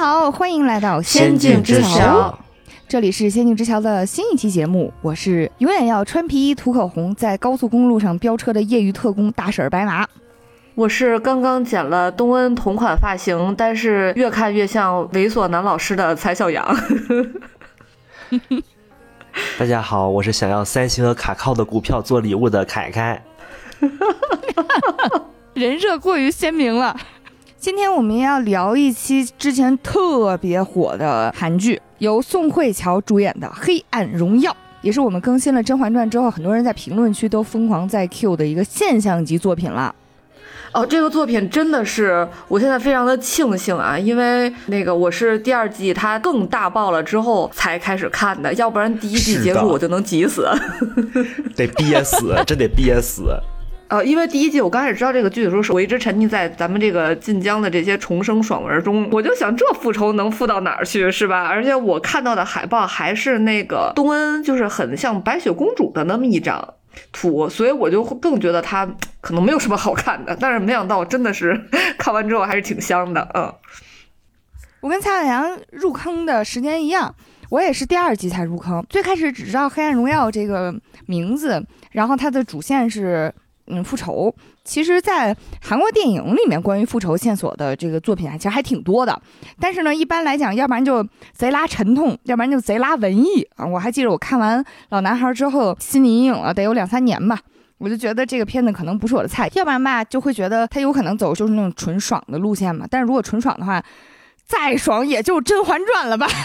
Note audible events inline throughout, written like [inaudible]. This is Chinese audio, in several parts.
好，欢迎来到仙境之桥。这里是仙境之桥的新一期节目，我是永远要穿皮衣涂口红，在高速公路上飙车的业余特工大婶白马。我是刚刚剪了东恩同款发型，但是越看越像猥琐男老师的蔡小阳。[laughs] 大家好，我是想要三星和卡靠的股票做礼物的凯凯。[laughs] [laughs] 人设过于鲜明了。今天我们要聊一期之前特别火的韩剧，由宋慧乔主演的《黑暗荣耀》，也是我们更新了《甄嬛传》之后，很多人在评论区都疯狂在 Q 的一个现象级作品了。哦，这个作品真的是，我现在非常的庆幸啊，因为那个我是第二季它更大爆了之后才开始看的，要不然第一季结束我就能急死，[laughs] 得憋死，真得憋死。呃，因为第一季我刚开始知道这个剧的时候，是我一直沉溺在咱们这个晋江的这些重生爽文中，我就想这复仇能复到哪儿去，是吧？而且我看到的海报还是那个东恩，就是很像白雪公主的那么一张。图，所以我就会更觉得它可能没有什么好看的，但是没想到真的是看完之后还是挺香的，嗯。我跟蔡小阳入坑的时间一样，我也是第二季才入坑，最开始只知道《黑暗荣耀》这个名字，然后它的主线是。嗯，复仇其实，在韩国电影里面，关于复仇线索的这个作品啊，其实还挺多的。但是呢，一般来讲，要不然就贼拉沉痛，要不然就贼拉文艺啊。我还记得我看完《老男孩》之后，心理阴影了，得有两三年吧。我就觉得这个片子可能不是我的菜，要不然吧，就会觉得他有可能走就是那种纯爽的路线嘛。但是如果纯爽的话，再爽也就《甄嬛传》了吧。[laughs]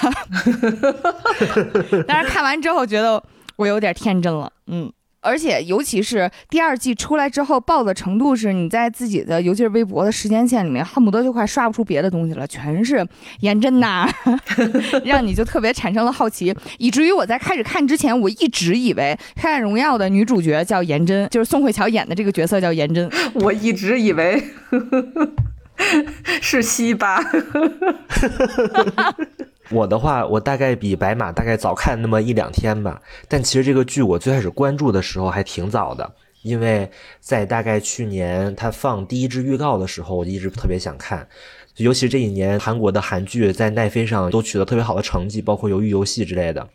[laughs] 但是看完之后，觉得我有点天真了，嗯。而且，尤其是第二季出来之后，爆的程度是，你在自己的，尤其是微博的时间线里面，恨不得就快刷不出别的东西了，全是颜真呐，[laughs] 让你就特别产生了好奇，以至于我在开始看之前，我一直以为《黑暗荣耀》的女主角叫颜真，就是宋慧乔演的这个角色叫颜真，我一直以为 [laughs] 是西巴。[laughs] 我的话，我大概比白马大概早看那么一两天吧。但其实这个剧我最开始关注的时候还挺早的，因为在大概去年它放第一支预告的时候，我一直特别想看。尤其这一年韩国的韩剧在奈飞上都取得特别好的成绩，包括鱿鱼游戏之类的，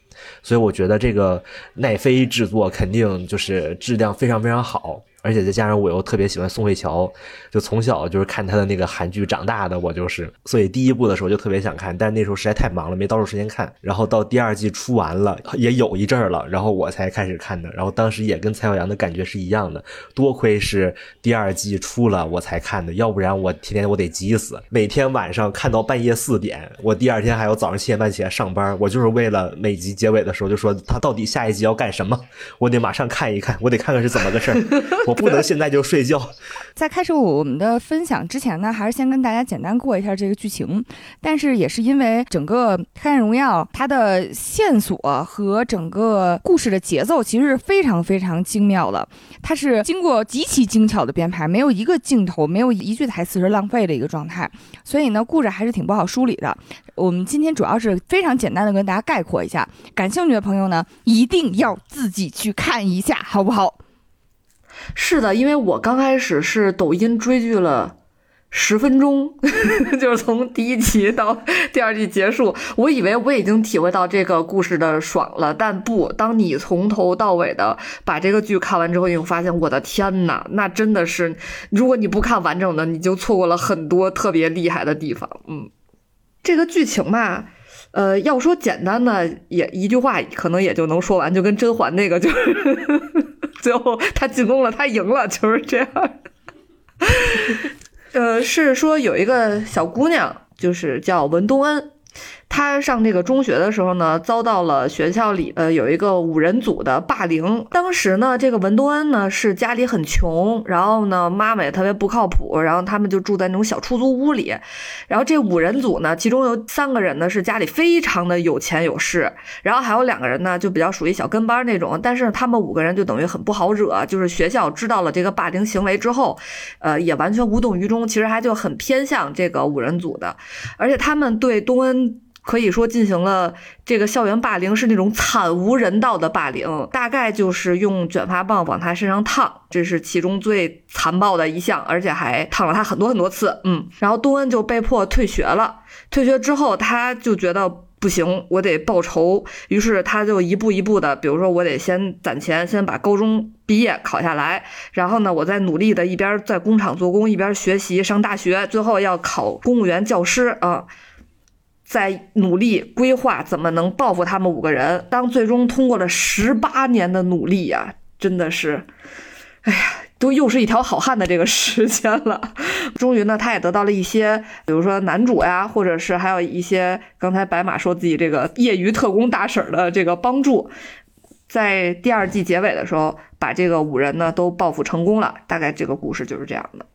所以我觉得这个奈飞制作肯定就是质量非常非常好。而且再加上我又特别喜欢宋慧乔，就从小就是看她的那个韩剧长大的，我就是，所以第一部的时候就特别想看，但是那时候实在太忙了，没到时间看。然后到第二季出完了，也有一阵儿了，然后我才开始看的。然后当时也跟蔡小阳的感觉是一样的，多亏是第二季出了我才看的，要不然我天天我得急死，每天晚上看到半夜四点，我第二天还要早上七点半起来上班，我就是为了每集结尾的时候就说他到底下一集要干什么，我得马上看一看，我得看看是怎么个事儿。[laughs] 我不能现在就睡觉。[laughs] 在开始我们的分享之前呢，还是先跟大家简单过一下这个剧情。但是也是因为整个《黑暗荣耀》它的线索和整个故事的节奏其实是非常非常精妙的，它是经过极其精巧的编排，没有一个镜头、没有一句台词是浪费的一个状态。所以呢，故事还是挺不好梳理的。我们今天主要是非常简单的跟大家概括一下，感兴趣的朋友呢，一定要自己去看一下，好不好？是的，因为我刚开始是抖音追剧了十分钟，[laughs] 就是从第一集到第二季结束，我以为我已经体会到这个故事的爽了，但不，当你从头到尾的把这个剧看完之后，你会发现，我的天呐，那真的是，如果你不看完整的，你就错过了很多特别厉害的地方。嗯，这个剧情嘛，呃，要说简单的，也一句话可能也就能说完，就跟甄嬛那个就是。[laughs] 最后他进攻了，他赢了，就是这样。[laughs] 呃，是说有一个小姑娘，就是叫文东恩。他上这个中学的时候呢，遭到了学校里呃有一个五人组的霸凌。当时呢，这个文东恩呢是家里很穷，然后呢妈妈也特别不靠谱，然后他们就住在那种小出租屋里。然后这五人组呢，其中有三个人呢是家里非常的有钱有势，然后还有两个人呢就比较属于小跟班那种。但是他们五个人就等于很不好惹，就是学校知道了这个霸凌行为之后，呃也完全无动于衷，其实还就很偏向这个五人组的，而且他们对东恩。可以说进行了这个校园霸凌，是那种惨无人道的霸凌，大概就是用卷发棒往他身上烫，这是其中最残暴的一项，而且还烫了他很多很多次。嗯，然后东恩就被迫退学了。退学之后，他就觉得不行，我得报仇，于是他就一步一步的，比如说我得先攒钱，先把高中毕业考下来，然后呢，我再努力的一边在工厂做工，一边学习上大学，最后要考公务员教师啊。在努力规划怎么能报复他们五个人。当最终通过了十八年的努力呀，真的是，哎呀，都又是一条好汉的这个时间了。[laughs] 终于呢，他也得到了一些，比如说男主呀，或者是还有一些刚才白马说自己这个业余特工大婶的这个帮助，在第二季结尾的时候，把这个五人呢都报复成功了。大概这个故事就是这样的。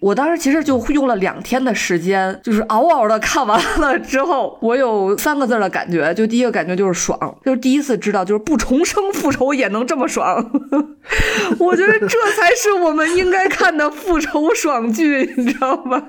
我当时其实就用了两天的时间，就是嗷嗷的看完了之后，我有三个字的感觉，就第一个感觉就是爽，就是第一次知道，就是不重生复仇也能这么爽。[laughs] 我觉得这才是我们应该看的复仇爽剧，你知道吗？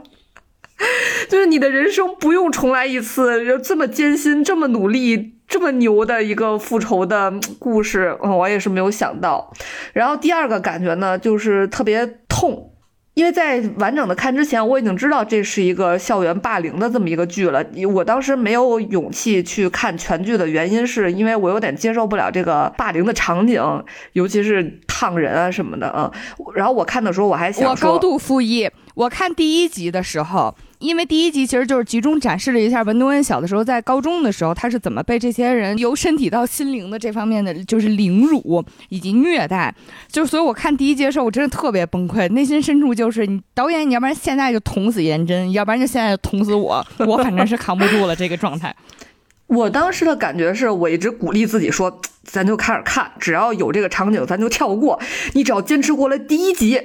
[laughs] 就是你的人生不用重来一次，这么艰辛、这么努力、这么牛的一个复仇的故事，我也是没有想到。然后第二个感觉呢，就是特别痛。因为在完整的看之前，我已经知道这是一个校园霸凌的这么一个剧了。我当时没有勇气去看全剧的原因，是因为我有点接受不了这个霸凌的场景，尤其是烫人啊什么的啊。然后我看的时候，我还想我高度复议。我看第一集的时候。因为第一集其实就是集中展示了一下文东恩小的时候在高中的时候他是怎么被这些人由身体到心灵的这方面的就是凌辱以及虐待，就所以我看第一集的时候我真的特别崩溃，内心深处就是你导演你要不然现在就捅死颜真，要不然就现在就捅死我，我反正是扛不住了这个状态。我当时的感觉是我一直鼓励自己说，咱就开始看，只要有这个场景咱就跳过，你只要坚持过了第一集。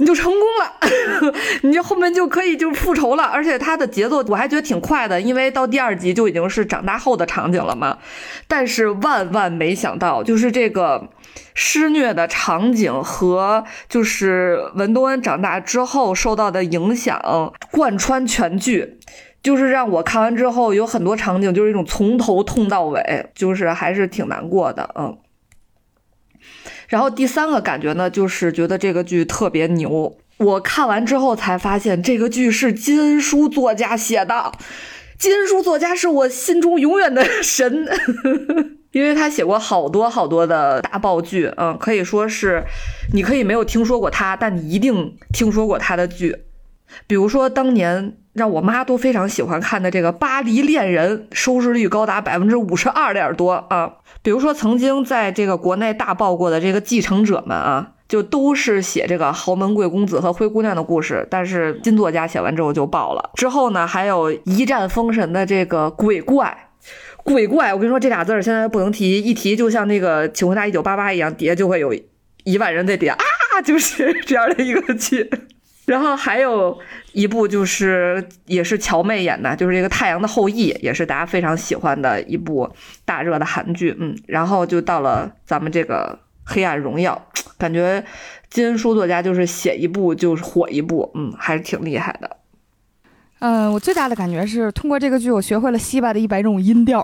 你就成功了，[laughs] 你就后面就可以就复仇了，而且它的节奏我还觉得挺快的，因为到第二集就已经是长大后的场景了嘛。但是万万没想到，就是这个施虐的场景和就是文东恩长大之后受到的影响贯穿全剧，就是让我看完之后有很多场景就是一种从头痛到尾，就是还是挺难过的，嗯。然后第三个感觉呢，就是觉得这个剧特别牛。我看完之后才发现，这个剧是金恩淑作家写的。金恩淑作家是我心中永远的 [laughs] 神，因为他写过好多好多的大爆剧，嗯，可以说是，你可以没有听说过他，但你一定听说过他的剧。比如说当年让我妈都非常喜欢看的这个《巴黎恋人》，收视率高达百分之五十二点多啊。比如说，曾经在这个国内大爆过的这个继承者们啊，就都是写这个豪门贵公子和灰姑娘的故事，但是金作家写完之后就爆了。之后呢，还有一战封神的这个鬼怪，鬼怪，我跟你说这俩字儿现在不能提，一提就像那个《请回答一九八八》一样，底下就会有一万人在底下啊，就是这样的一个剧。然后还有一部就是也是乔妹演的，就是这个《太阳的后裔》，也是大家非常喜欢的一部大热的韩剧。嗯，然后就到了咱们这个《黑暗荣耀》，感觉金恩淑作家就是写一部就是火一部，嗯，还是挺厉害的。嗯，我最大的感觉是通过这个剧，我学会了西巴的一百种音调，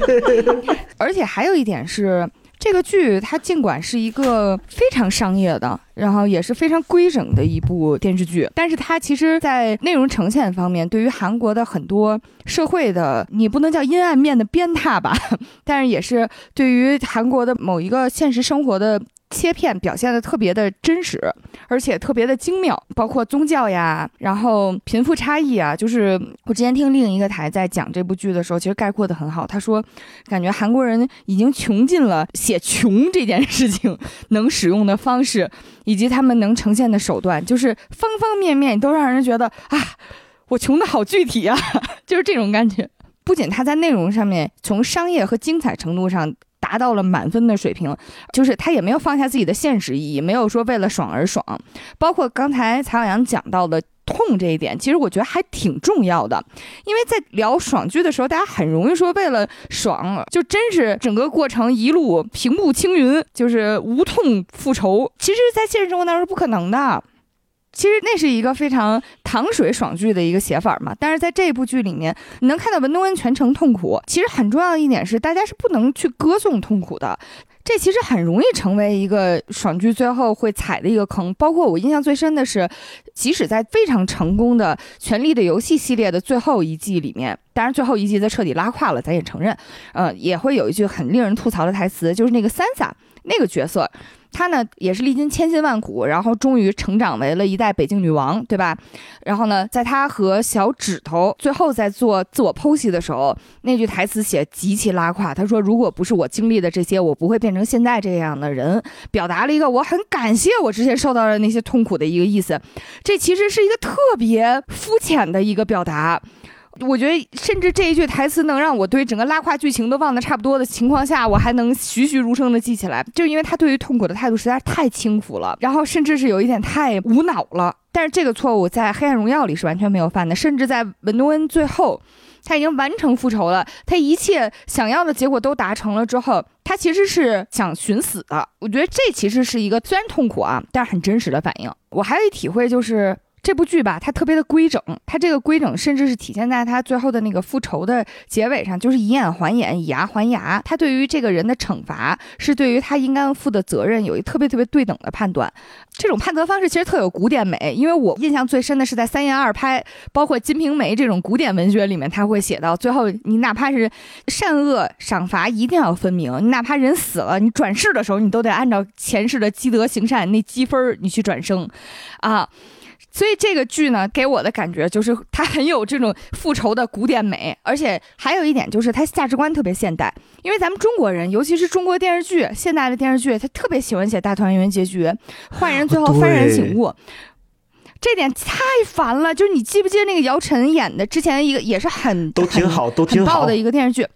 [laughs] 而且还有一点是。这个剧它尽管是一个非常商业的，然后也是非常规整的一部电视剧，但是它其实，在内容呈现方面，对于韩国的很多社会的，你不能叫阴暗面的鞭挞吧，[laughs] 但是也是对于韩国的某一个现实生活的。切片表现的特别的真实，而且特别的精妙，包括宗教呀，然后贫富差异啊。就是我之前听另一个台在讲这部剧的时候，其实概括的很好。他说，感觉韩国人已经穷尽了写穷这件事情能使用的方式，以及他们能呈现的手段，就是方方面面都让人觉得啊，我穷的好具体啊，[laughs] 就是这种感觉。不仅他在内容上面，从商业和精彩程度上。达到了满分的水平，就是他也没有放下自己的现实意义，没有说为了爽而爽。包括刚才曹小阳讲到的痛这一点，其实我觉得还挺重要的，因为在聊爽剧的时候，大家很容易说为了爽，就真是整个过程一路平步青云，就是无痛复仇。其实，在现实生活当中是不可能的。其实那是一个非常糖水爽剧的一个写法嘛。但是在这部剧里面，你能看到文东恩全程痛苦。其实很重要的一点是，大家是不能去歌颂痛苦的。这其实很容易成为一个爽剧最后会踩的一个坑。包括我印象最深的是，即使在非常成功的《权力的游戏》系列的最后一季里面，当然最后一季它彻底拉胯了，咱也承认，呃，也会有一句很令人吐槽的台词，就是那个 Sansa 那个角色。她呢也是历经千辛万苦，然后终于成长为了一代北京女王，对吧？然后呢，在她和小指头最后在做自我剖析的时候，那句台词写极其拉胯。他说：“如果不是我经历的这些，我不会变成现在这样的人。”表达了一个我很感谢我之前受到的那些痛苦的一个意思。这其实是一个特别肤浅的一个表达。我觉得，甚至这一句台词能让我对整个拉胯剧情都忘得差不多的情况下，我还能栩栩如生的记起来，就因为他对于痛苦的态度实在是太轻浮了，然后甚至是有一点太无脑了。但是这个错误在《黑暗荣耀》里是完全没有犯的，甚至在文多恩最后，他已经完成复仇了，他一切想要的结果都达成了之后，他其实是想寻死的。我觉得这其实是一个虽然痛苦啊，但是很真实的反应。我还有一体会就是。这部剧吧，它特别的规整，它这个规整甚至是体现在它最后的那个复仇的结尾上，就是以眼还眼，以牙还牙。它对于这个人的惩罚，是对于他应该负的责任有一特别特别对等的判断。这种判责方式其实特有古典美，因为我印象最深的是在三言二拍，包括《金瓶梅》这种古典文学里面，他会写到最后，你哪怕是善恶赏罚一定要分明，你哪怕人死了，你转世的时候，你都得按照前世的积德行善那积分你去转生，啊。所以这个剧呢，给我的感觉就是它很有这种复仇的古典美，而且还有一点就是它价值观特别现代。因为咱们中国人，尤其是中国电视剧，现代的电视剧，他特别喜欢写大团圆结局，坏人最后幡然醒悟，这点太烦了。就是你记不记得那个姚晨演的之前一个也是很都挺好，都挺好的一个电视剧。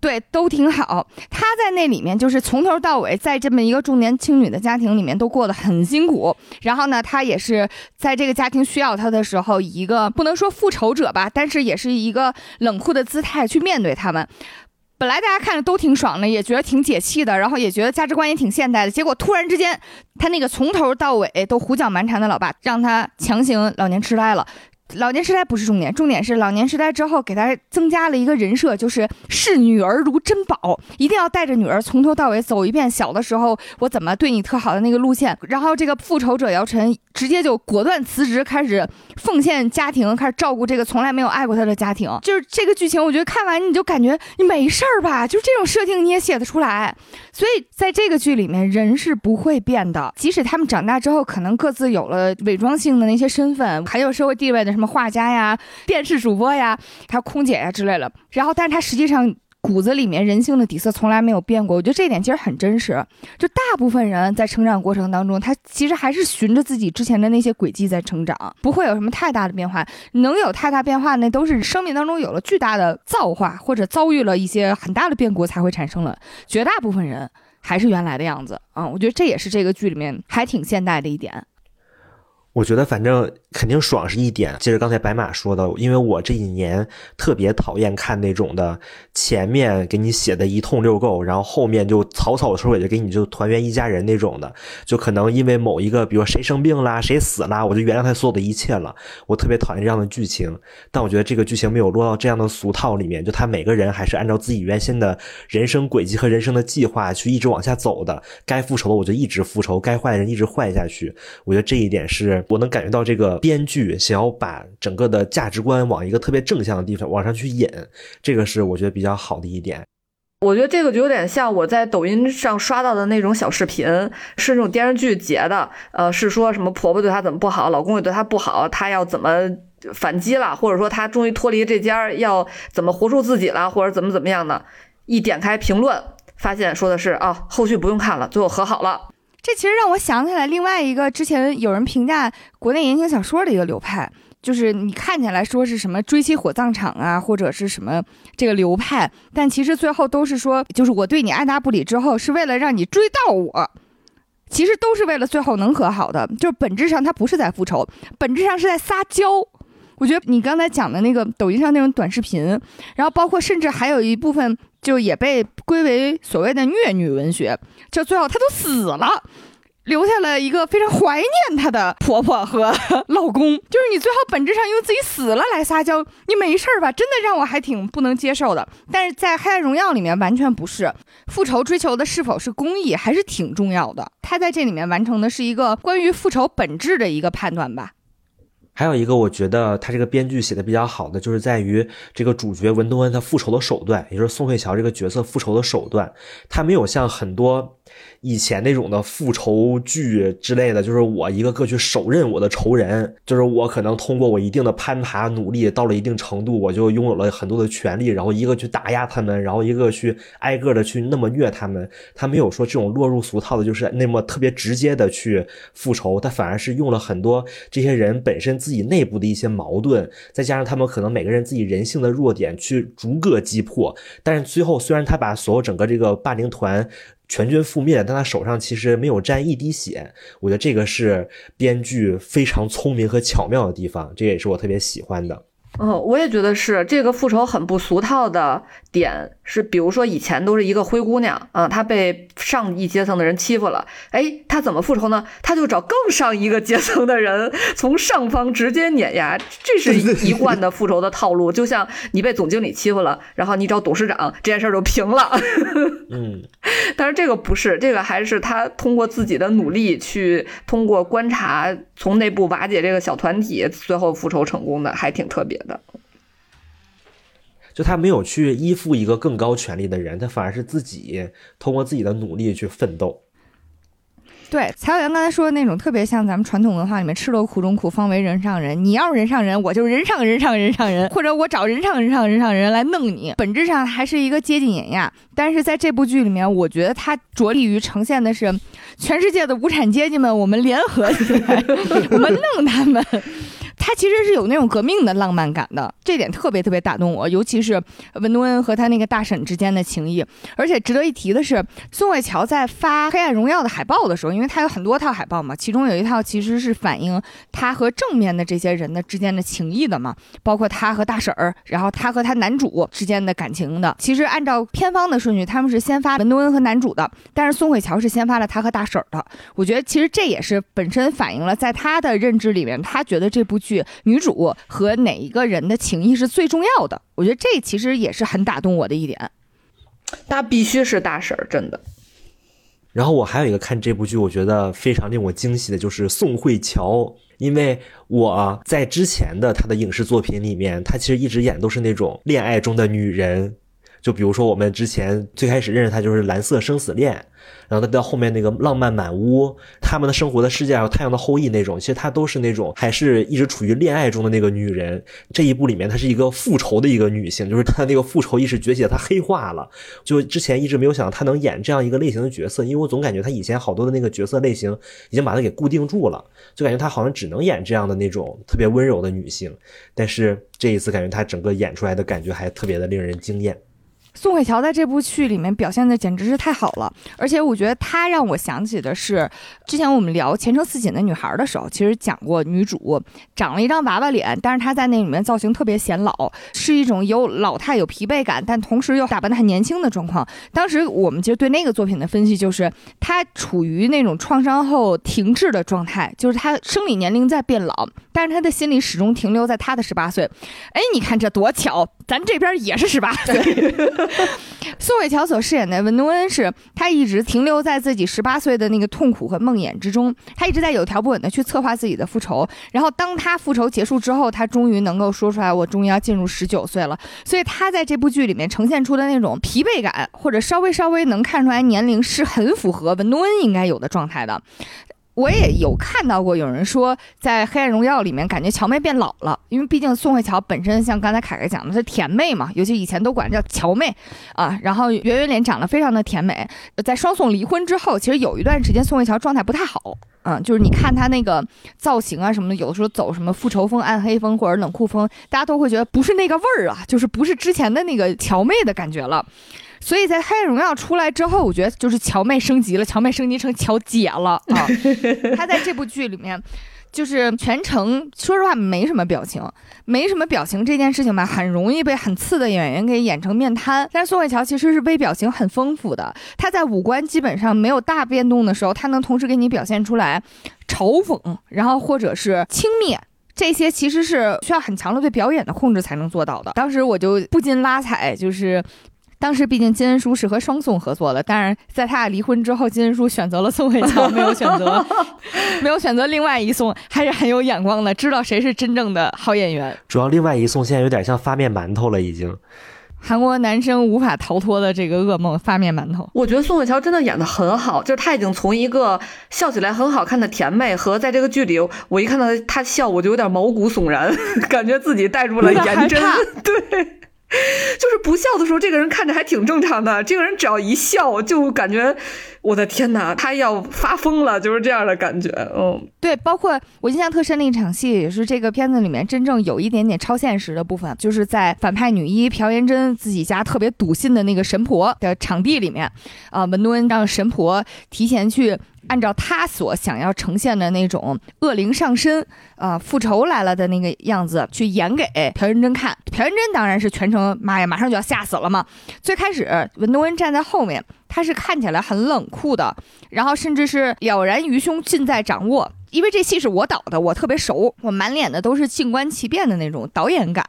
对，都挺好。他在那里面就是从头到尾，在这么一个重男轻女的家庭里面都过得很辛苦。然后呢，他也是在这个家庭需要他的时候，一个不能说复仇者吧，但是也是一个冷酷的姿态去面对他们。本来大家看着都挺爽的，也觉得挺解气的，然后也觉得价值观也挺现代的。结果突然之间，他那个从头到尾都胡搅蛮缠的老爸，让他强行老年痴呆了。老年痴呆不是重点，重点是老年痴呆之后给他增加了一个人设，就是视女儿如珍宝，一定要带着女儿从头到尾走一遍。小的时候我怎么对你特好的那个路线，然后这个复仇者姚晨直接就果断辞职，开始奉献家庭，开始照顾这个从来没有爱过他的家庭。就是这个剧情，我觉得看完你就感觉你没事儿吧？就这种设定你也写得出来。所以在这个剧里面，人是不会变的，即使他们长大之后可能各自有了伪装性的那些身份，还有社会地位的。什么画家呀、电视主播呀、还有空姐呀之类的，然后，但是他实际上骨子里面人性的底色从来没有变过。我觉得这一点其实很真实。就大部分人在成长过程当中，他其实还是循着自己之前的那些轨迹在成长，不会有什么太大的变化。能有太大变化，那都是生命当中有了巨大的造化，或者遭遇了一些很大的变故才会产生了。绝大部分人还是原来的样子啊！我觉得这也是这个剧里面还挺现代的一点。我觉得反正肯定爽是一点。接着刚才白马说的，因为我这一年特别讨厌看那种的，前面给你写的一通六够，然后后面就草草收尾，就给你就团圆一家人那种的。就可能因为某一个，比如谁生病啦，谁死啦，我就原谅他所有的一切了。我特别讨厌这样的剧情。但我觉得这个剧情没有落到这样的俗套里面，就他每个人还是按照自己原先的人生轨迹和人生的计划去一直往下走的。该复仇的我就一直复仇，该坏的人一直坏下去。我觉得这一点是。我能感觉到这个编剧想要把整个的价值观往一个特别正向的地方往上去引，这个是我觉得比较好的一点。我觉得这个就有点像我在抖音上刷到的那种小视频，是那种电视剧截的，呃，是说什么婆婆对她怎么不好，老公也对她不好，她要怎么反击了，或者说她终于脱离这家，要怎么活出自己了，或者怎么怎么样的。一点开评论，发现说的是啊，后续不用看了，最后和好了。这其实让我想起来另外一个之前有人评价国内言情小说的一个流派，就是你看起来说是什么追妻火葬场啊，或者是什么这个流派，但其实最后都是说，就是我对你爱答不理之后，是为了让你追到我，其实都是为了最后能和好的，就是本质上他不是在复仇，本质上是在撒娇。我觉得你刚才讲的那个抖音上那种短视频，然后包括甚至还有一部分就也被归为所谓的虐女文学，就最后她都死了，留下了一个非常怀念她的婆婆和老公。就是你最后本质上用自己死了来撒娇，你没事儿吧？真的让我还挺不能接受的。但是在《黑暗荣耀》里面完全不是，复仇追求的是否是公益还是挺重要的。他在这里面完成的是一个关于复仇本质的一个判断吧。还有一个，我觉得他这个编剧写的比较好的，就是在于这个主角文东恩他复仇的手段，也就是宋慧乔这个角色复仇的手段，他没有像很多。以前那种的复仇剧之类的，就是我一个个去手刃我的仇人，就是我可能通过我一定的攀爬努力，到了一定程度，我就拥有了很多的权利，然后一个去打压他们，然后一个去挨个的去那么虐他们。他没有说这种落入俗套的，就是那么特别直接的去复仇，他反而是用了很多这些人本身自己内部的一些矛盾，再加上他们可能每个人自己人性的弱点去逐个击破。但是最后，虽然他把所有整个这个霸凌团。全军覆灭，但他手上其实没有沾一滴血。我觉得这个是编剧非常聪明和巧妙的地方，这也是我特别喜欢的。哦，我也觉得是这个复仇很不俗套的点是，比如说以前都是一个灰姑娘啊，她被上一阶层的人欺负了，哎，她怎么复仇呢？她就找更上一个阶层的人，从上方直接碾压，这是一贯的复仇的套路。就像你被总经理欺负了，然后你找董事长，这件事儿就平了。[laughs] 嗯，[laughs] 但是这个不是，这个还是他通过自己的努力去通过观察，从内部瓦解这个小团体，最后复仇成功的，还挺特别。的，就他没有去依附一个更高权力的人，他反而是自己通过自己的努力去奋斗。对，曹小阳刚才说的那种，特别像咱们传统文化里面“吃了苦中苦，方为人上人”。你要是人上人，我就人上人上人上人，或者我找人上人上人上人来弄你。本质上还是一个阶级碾压。但是在这部剧里面，我觉得它着力于呈现的是全世界的无产阶级们，我们联合起来，[laughs] 我们弄他们。他其实是有那种革命的浪漫感的，这点特别特别打动我，尤其是文东恩和他那个大婶之间的情谊。而且值得一提的是，宋慧乔在发《黑暗荣耀》的海报的时候，因为他有很多套海报嘛，其中有一套其实是反映他和正面的这些人的之间的情谊的嘛，包括他和大婶儿，然后他和他男主之间的感情的。其实按照片方的顺序，他们是先发文东恩和男主的，但是宋慧乔是先发了他和大婶儿的。我觉得其实这也是本身反映了在他的认知里面，他觉得这部剧。女主和哪一个人的情谊是最重要的？我觉得这其实也是很打动我的一点。她必须是大婶儿，真的。然后我还有一个看这部剧，我觉得非常令我惊喜的就是宋慧乔，因为我在之前的她的影视作品里面，她其实一直演都是那种恋爱中的女人，就比如说我们之前最开始认识她就是《蓝色生死恋》。然后再到后面那个浪漫满屋，他们的生活的世界还有太阳的后裔那种，其实她都是那种还是一直处于恋爱中的那个女人。这一部里面她是一个复仇的一个女性，就是她那个复仇意识崛起，她黑化了。就之前一直没有想到她能演这样一个类型的角色，因为我总感觉她以前好多的那个角色类型已经把她给固定住了，就感觉她好像只能演这样的那种特别温柔的女性。但是这一次感觉她整个演出来的感觉还特别的令人惊艳。宋慧乔在这部剧里面表现的简直是太好了，而且我觉得她让我想起的是，之前我们聊《前程似锦的女孩》的时候，其实讲过女主长了一张娃娃脸，但是她在那里面造型特别显老，是一种有老态有疲惫感，但同时又打扮的很年轻的状况。当时我们其实对那个作品的分析就是，她处于那种创伤后停滞的状态，就是她生理年龄在变老，但是她的心里始终停留在她的十八岁。哎，你看这多巧，咱这边也是十八岁。[laughs] 宋慧乔所饰演的文东恩是，她一直停留在自己十八岁的那个痛苦和梦魇之中，她一直在有条不紊的去策划自己的复仇。然后，当她复仇结束之后，她终于能够说出来：“我终于要进入十九岁了。”所以，她在这部剧里面呈现出的那种疲惫感，或者稍微稍微能看出来年龄，是很符合文东恩应该有的状态的。我也有看到过有人说，在《黑暗荣耀》里面感觉乔妹变老了，因为毕竟宋慧乔本身像刚才凯凯讲的是甜妹嘛，尤其以前都管叫乔妹啊。然后圆圆脸长得非常的甜美，在双宋离婚之后，其实有一段时间宋慧乔状态不太好，嗯，就是你看她那个造型啊什么的，有的时候走什么复仇风、暗黑风或者冷酷风，大家都会觉得不是那个味儿啊，就是不是之前的那个乔妹的感觉了。所以在《黑暗荣耀》出来之后，我觉得就是乔妹升级了，乔妹升级成乔姐了 [laughs] 啊！她在这部剧里面。就是全程说实话没什么表情，没什么表情这件事情吧，很容易被很次的演员给演成面瘫。但是宋慧乔其实是微表情很丰富的，她在五官基本上没有大变动的时候，她能同时给你表现出来嘲讽，然后或者是轻蔑。这些其实是需要很强的对表演的控制才能做到的。当时我就不禁拉踩，就是当时毕竟金恩淑是和双宋合作的，但是在他俩离婚之后，金恩淑选择了宋慧乔，没有选择 [laughs] 没有选择另外一宋，还是很有眼光的，知道谁是真正的好演员。主要另外一宋现在有点像发面馒头了，已经。韩国男生无法逃脱的这个噩梦，发面馒头。我觉得宋慧乔真的演的很好，就是她已经从一个笑起来很好看的甜妹，和在这个剧里，我一看到她笑，我就有点毛骨悚然，[laughs] 感觉自己带入了颜真。[laughs] 对。[laughs] 就是不笑的时候，这个人看着还挺正常的。这个人只要一笑，就感觉我的天哪，他要发疯了，就是这样的感觉。嗯，对，包括我印象特深的一场戏，也是这个片子里面真正有一点点超现实的部分，就是在反派女一朴妍珍自己家特别笃信的那个神婆的场地里面，啊，文东恩让神婆提前去。按照他所想要呈现的那种恶灵上身，啊，复仇来了的那个样子去演给朴元珍看。朴元珍当然是全程，妈呀，马上就要吓死了嘛。最开始文东恩站在后面，他是看起来很冷酷的，然后甚至是了然于胸，尽在掌握。因为这戏是我导的，我特别熟，我满脸的都是静观其变的那种导演感。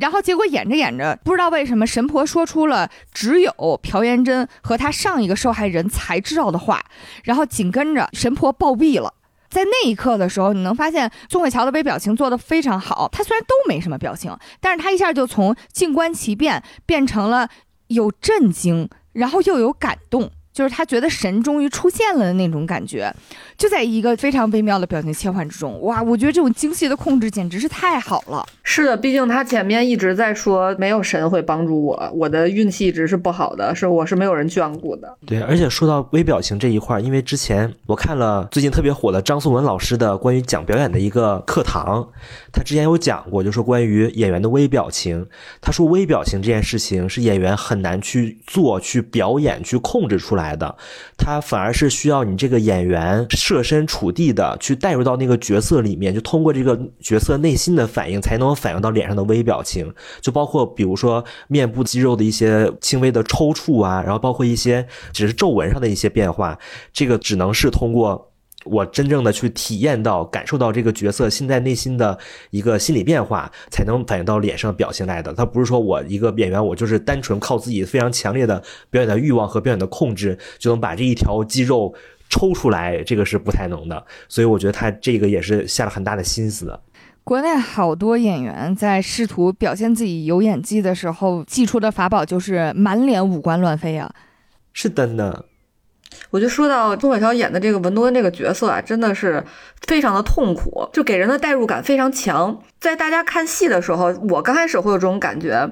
然后结果演着演着，不知道为什么神婆说出了只有朴妍珍和他上一个受害人才知道的话，然后紧跟着神婆暴毙了。在那一刻的时候，你能发现宋慧乔的微表情做得非常好。她虽然都没什么表情，但是她一下就从静观其变变成了有震惊，然后又有感动。就是他觉得神终于出现了的那种感觉，就在一个非常微妙的表情切换之中，哇！我觉得这种精细的控制简直是太好了。是的，毕竟他前面一直在说没有神会帮助我，我的运气一直是不好的，是我是没有人眷顾的。对，而且说到微表情这一块，因为之前我看了最近特别火的张颂文老师的关于讲表演的一个课堂，他之前有讲过，就说关于演员的微表情，他说微表情这件事情是演员很难去做、去表演、去控制出来。来的，他反而是需要你这个演员设身处地的去带入到那个角色里面，就通过这个角色内心的反应，才能反映到脸上的微表情，就包括比如说面部肌肉的一些轻微的抽搐啊，然后包括一些只是皱纹上的一些变化，这个只能是通过。我真正的去体验到、感受到这个角色现在内心的一个心理变化，才能反映到脸上表现来的。他不是说我一个演员，我就是单纯靠自己非常强烈的表演的欲望和表演的控制，就能把这一条肌肉抽出来，这个是不太能的。所以我觉得他这个也是下了很大的心思的。国内好多演员在试图表现自己有演技的时候，祭出的法宝就是满脸五官乱飞啊！是真的。我就说到钟伟乔演的这个文多恩这个角色啊，真的是非常的痛苦，就给人的代入感非常强。在大家看戏的时候，我刚开始会有这种感觉，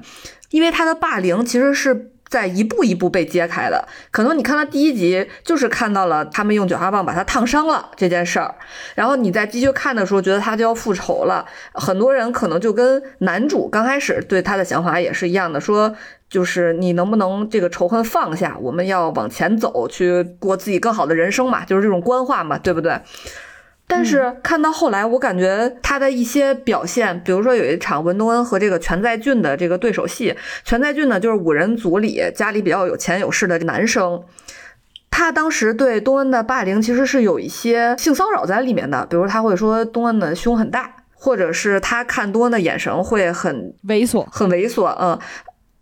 因为他的霸凌其实是在一步一步被揭开的。可能你看到第一集，就是看到了他们用卷花棒把他烫伤了这件事儿，然后你在继续看的时候，觉得他就要复仇了。很多人可能就跟男主刚开始对他的想法也是一样的，说。就是你能不能这个仇恨放下？我们要往前走，去过自己更好的人生嘛，就是这种官话嘛，对不对？但是看到后来，我感觉他的一些表现，比如说有一场文东恩和这个全在俊的这个对手戏，全在俊呢就是五人组里家里比较有钱有势的男生，他当时对东恩的霸凌其实是有一些性骚扰在里面的，比如他会说东恩的胸很大，或者是他看东恩的眼神会很猥琐，很猥琐，嗯。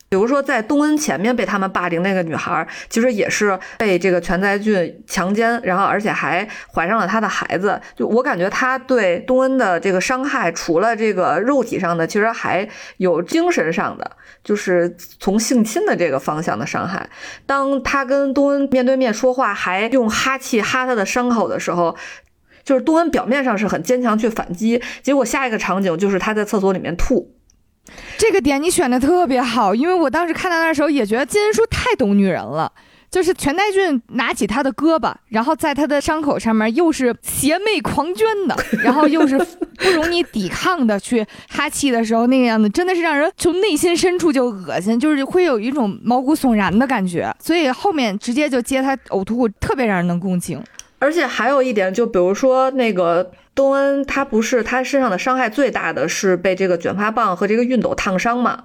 比如说，在东恩前面被他们霸凌那个女孩，其实也是被这个全在俊强奸，然后而且还怀上了他的孩子。就我感觉，他对东恩的这个伤害，除了这个肉体上的，其实还有精神上的，就是从性侵的这个方向的伤害。当他跟东恩面对面说话，还用哈气哈他的伤口的时候，就是东恩表面上是很坚强去反击，结果下一个场景就是他在厕所里面吐。这个点你选的特别好，因为我当时看到那时候也觉得金恩淑太懂女人了。就是全代俊拿起他的胳膊，然后在他的伤口上面又是邪魅狂狷的，[laughs] 然后又是不容你抵抗的去哈气的时候那个样子，真的是让人从内心深处就恶心，就是会有一种毛骨悚然的感觉。所以后面直接就接他呕吐物，特别让人能共情。而且还有一点，就比如说那个东恩他不是他身上的伤害最大的是被这个卷发棒和这个熨斗烫伤嘛？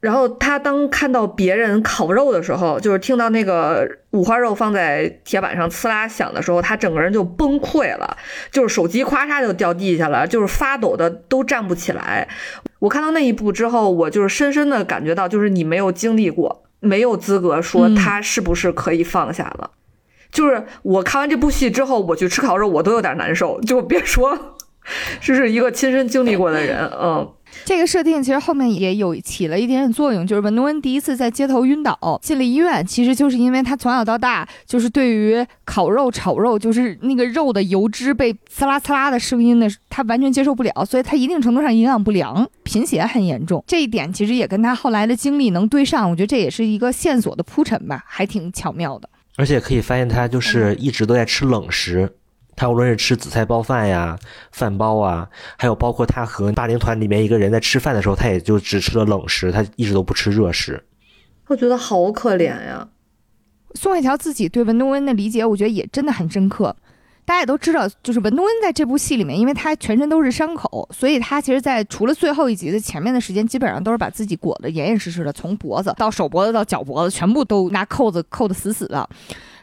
然后他当看到别人烤肉的时候，就是听到那个五花肉放在铁板上呲啦响的时候，他整个人就崩溃了，就是手机咵嚓就掉地下了，就是发抖的都站不起来。我看到那一步之后，我就是深深的感觉到，就是你没有经历过，没有资格说他是不是可以放下了。就是我看完这部戏之后，我去吃烤肉，我都有点难受，就别说这是一个亲身经历过的人，嗯。这个设定其实后面也有起了一点点作用，就是文东恩第一次在街头晕倒进了医院，其实就是因为他从小到大就是对于烤肉、炒肉，就是那个肉的油脂被呲啦呲啦的声音呢，他完全接受不了，所以他一定程度上营养不良，贫血很严重。这一点其实也跟他后来的经历能对上，我觉得这也是一个线索的铺陈吧，还挺巧妙的。而且可以发现他就是一直都在吃冷食。他无论是吃紫菜包饭呀、饭包啊，还有包括他和霸凌团里面一个人在吃饭的时候，他也就只吃了冷食，他一直都不吃热食。我觉得好可怜呀。宋慧乔自己对文东恩的理解，我觉得也真的很深刻。大家也都知道，就是文东恩在这部戏里面，因为他全身都是伤口，所以他其实，在除了最后一集的前面的时间，基本上都是把自己裹得严严实实的，从脖子到手脖子到脚脖子，全部都拿扣子扣得死死的。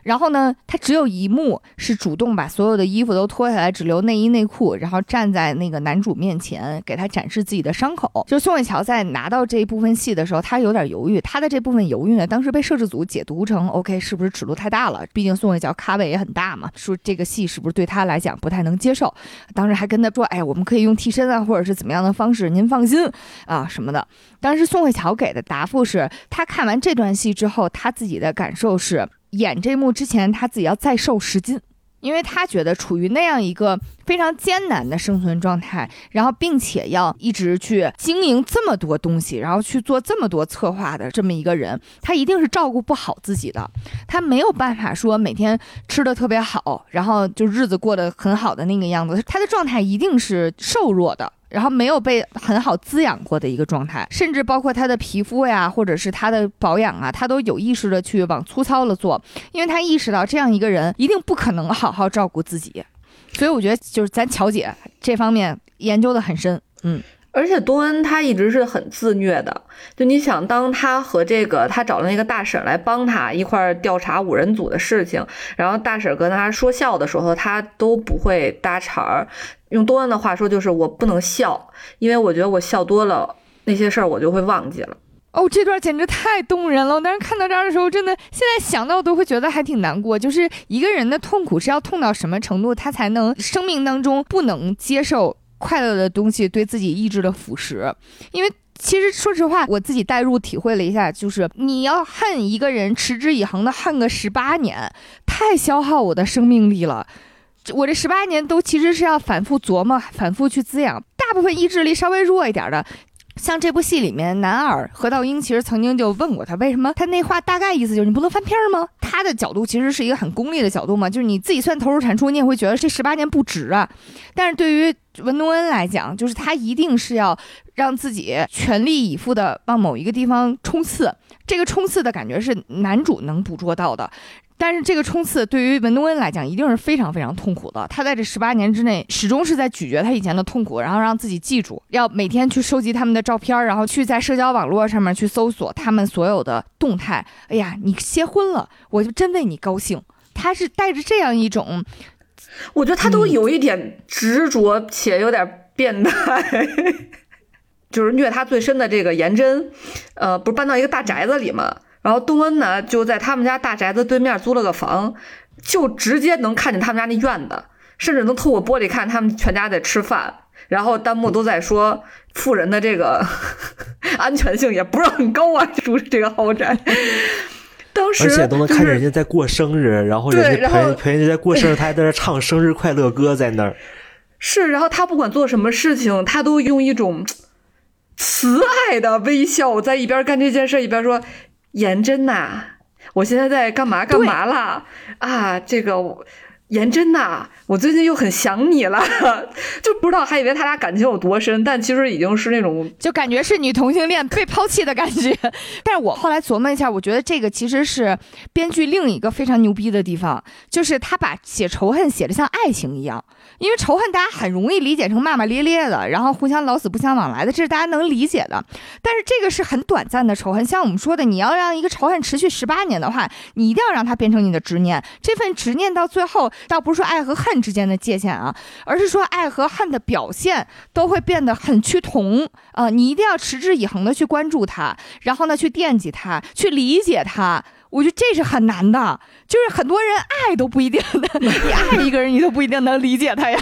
然后呢，他只有一幕是主动把所有的衣服都脱下来，只留内衣内裤，然后站在那个男主面前给他展示自己的伤口。就是宋慧乔在拿到这一部分戏的时候，他有点犹豫。他的这部分犹豫呢，当时被摄制组解读成 OK，是不是尺度太大了？毕竟宋慧乔咖位也很大嘛，说这个戏是不是对他来讲不太能接受？当时还跟他说，哎，我们可以用替身啊，或者是怎么样的方式，您放心啊什么的。当时宋慧乔给的答复是，他看完这段戏之后，他自己的感受是。演这幕之前，他自己要再瘦十斤，因为他觉得处于那样一个非常艰难的生存状态，然后并且要一直去经营这么多东西，然后去做这么多策划的这么一个人，他一定是照顾不好自己的，他没有办法说每天吃的特别好，然后就日子过得很好的那个样子，他的状态一定是瘦弱的。然后没有被很好滋养过的一个状态，甚至包括他的皮肤呀，或者是他的保养啊，他都有意识的去往粗糙了做，因为他意识到这样一个人一定不可能好好照顾自己，所以我觉得就是咱乔姐这方面研究的很深，嗯。而且多恩他一直是很自虐的，就你想，当他和这个他找的那个大婶来帮他一块儿调查五人组的事情，然后大婶跟他说笑的时候，他都不会搭茬儿。用多恩的话说，就是我不能笑，因为我觉得我笑多了，那些事儿我就会忘记了。哦，这段简直太动人了！我当时看到这儿的时候，真的现在想到都会觉得还挺难过。就是一个人的痛苦是要痛到什么程度，他才能生命当中不能接受。快乐的东西对自己意志的腐蚀，因为其实说实话，我自己代入体会了一下，就是你要恨一个人，持之以恒的恨个十八年，太消耗我的生命力了。我这十八年都其实是要反复琢磨、反复去滋养。大部分意志力稍微弱一点的。像这部戏里面，男二何道英其实曾经就问过他，为什么他那话大概意思就是你不能翻篇吗？他的角度其实是一个很功利的角度嘛，就是你自己算投入产出，你也会觉得这十八年不值啊。但是对于文东恩来讲，就是他一定是要让自己全力以赴的往某一个地方冲刺，这个冲刺的感觉是男主能捕捉到的。但是这个冲刺对于文东恩来讲一定是非常非常痛苦的。他在这十八年之内始终是在咀嚼他以前的痛苦，然后让自己记住，要每天去收集他们的照片，然后去在社交网络上面去搜索他们所有的动态。哎呀，你结婚了，我就真为你高兴。他是带着这样一种，我觉得他都有一点执着且有点变态，[laughs] 就是虐他最深的这个颜真，呃，不是搬到一个大宅子里吗？然后东恩呢，就在他们家大宅子对面租了个房，就直接能看见他们家那院子，甚至能透过玻璃看他们全家在吃饭。然后弹幕都在说，富人的这个 [laughs] 安全性也不是很高啊，住这个豪宅。当时而且都能看见人家在过生日，然后人家陪陪人家在过生日，他还在那唱生日快乐歌在那儿。[laughs] 是，然后他不管做什么事情，他都用一种 [tsk] 慈爱的微笑，在一边干这件事，一边说。颜真呐，我现在在干嘛干嘛啦？啊，这个颜真呐，我最近又很想你了，[laughs] 就不知道还以为他俩感情有多深，但其实已经是那种就感觉是女同性恋被抛弃的感觉。[laughs] 但是我后来琢磨一下，我觉得这个其实是编剧另一个非常牛逼的地方，就是他把写仇恨写的像爱情一样。因为仇恨大家很容易理解成骂骂咧咧的，然后互相老死不相往来的，这是大家能理解的。但是这个是很短暂的仇恨，像我们说的，你要让一个仇恨持续十八年的话，你一定要让它变成你的执念。这份执念到最后，倒不是说爱和恨之间的界限啊，而是说爱和恨的表现都会变得很趋同啊。你一定要持之以恒的去关注他，然后呢，去惦记他，去理解他。我觉得这是很难的，就是很多人爱都不一定的，你爱一个人，你都不一定能理解他呀。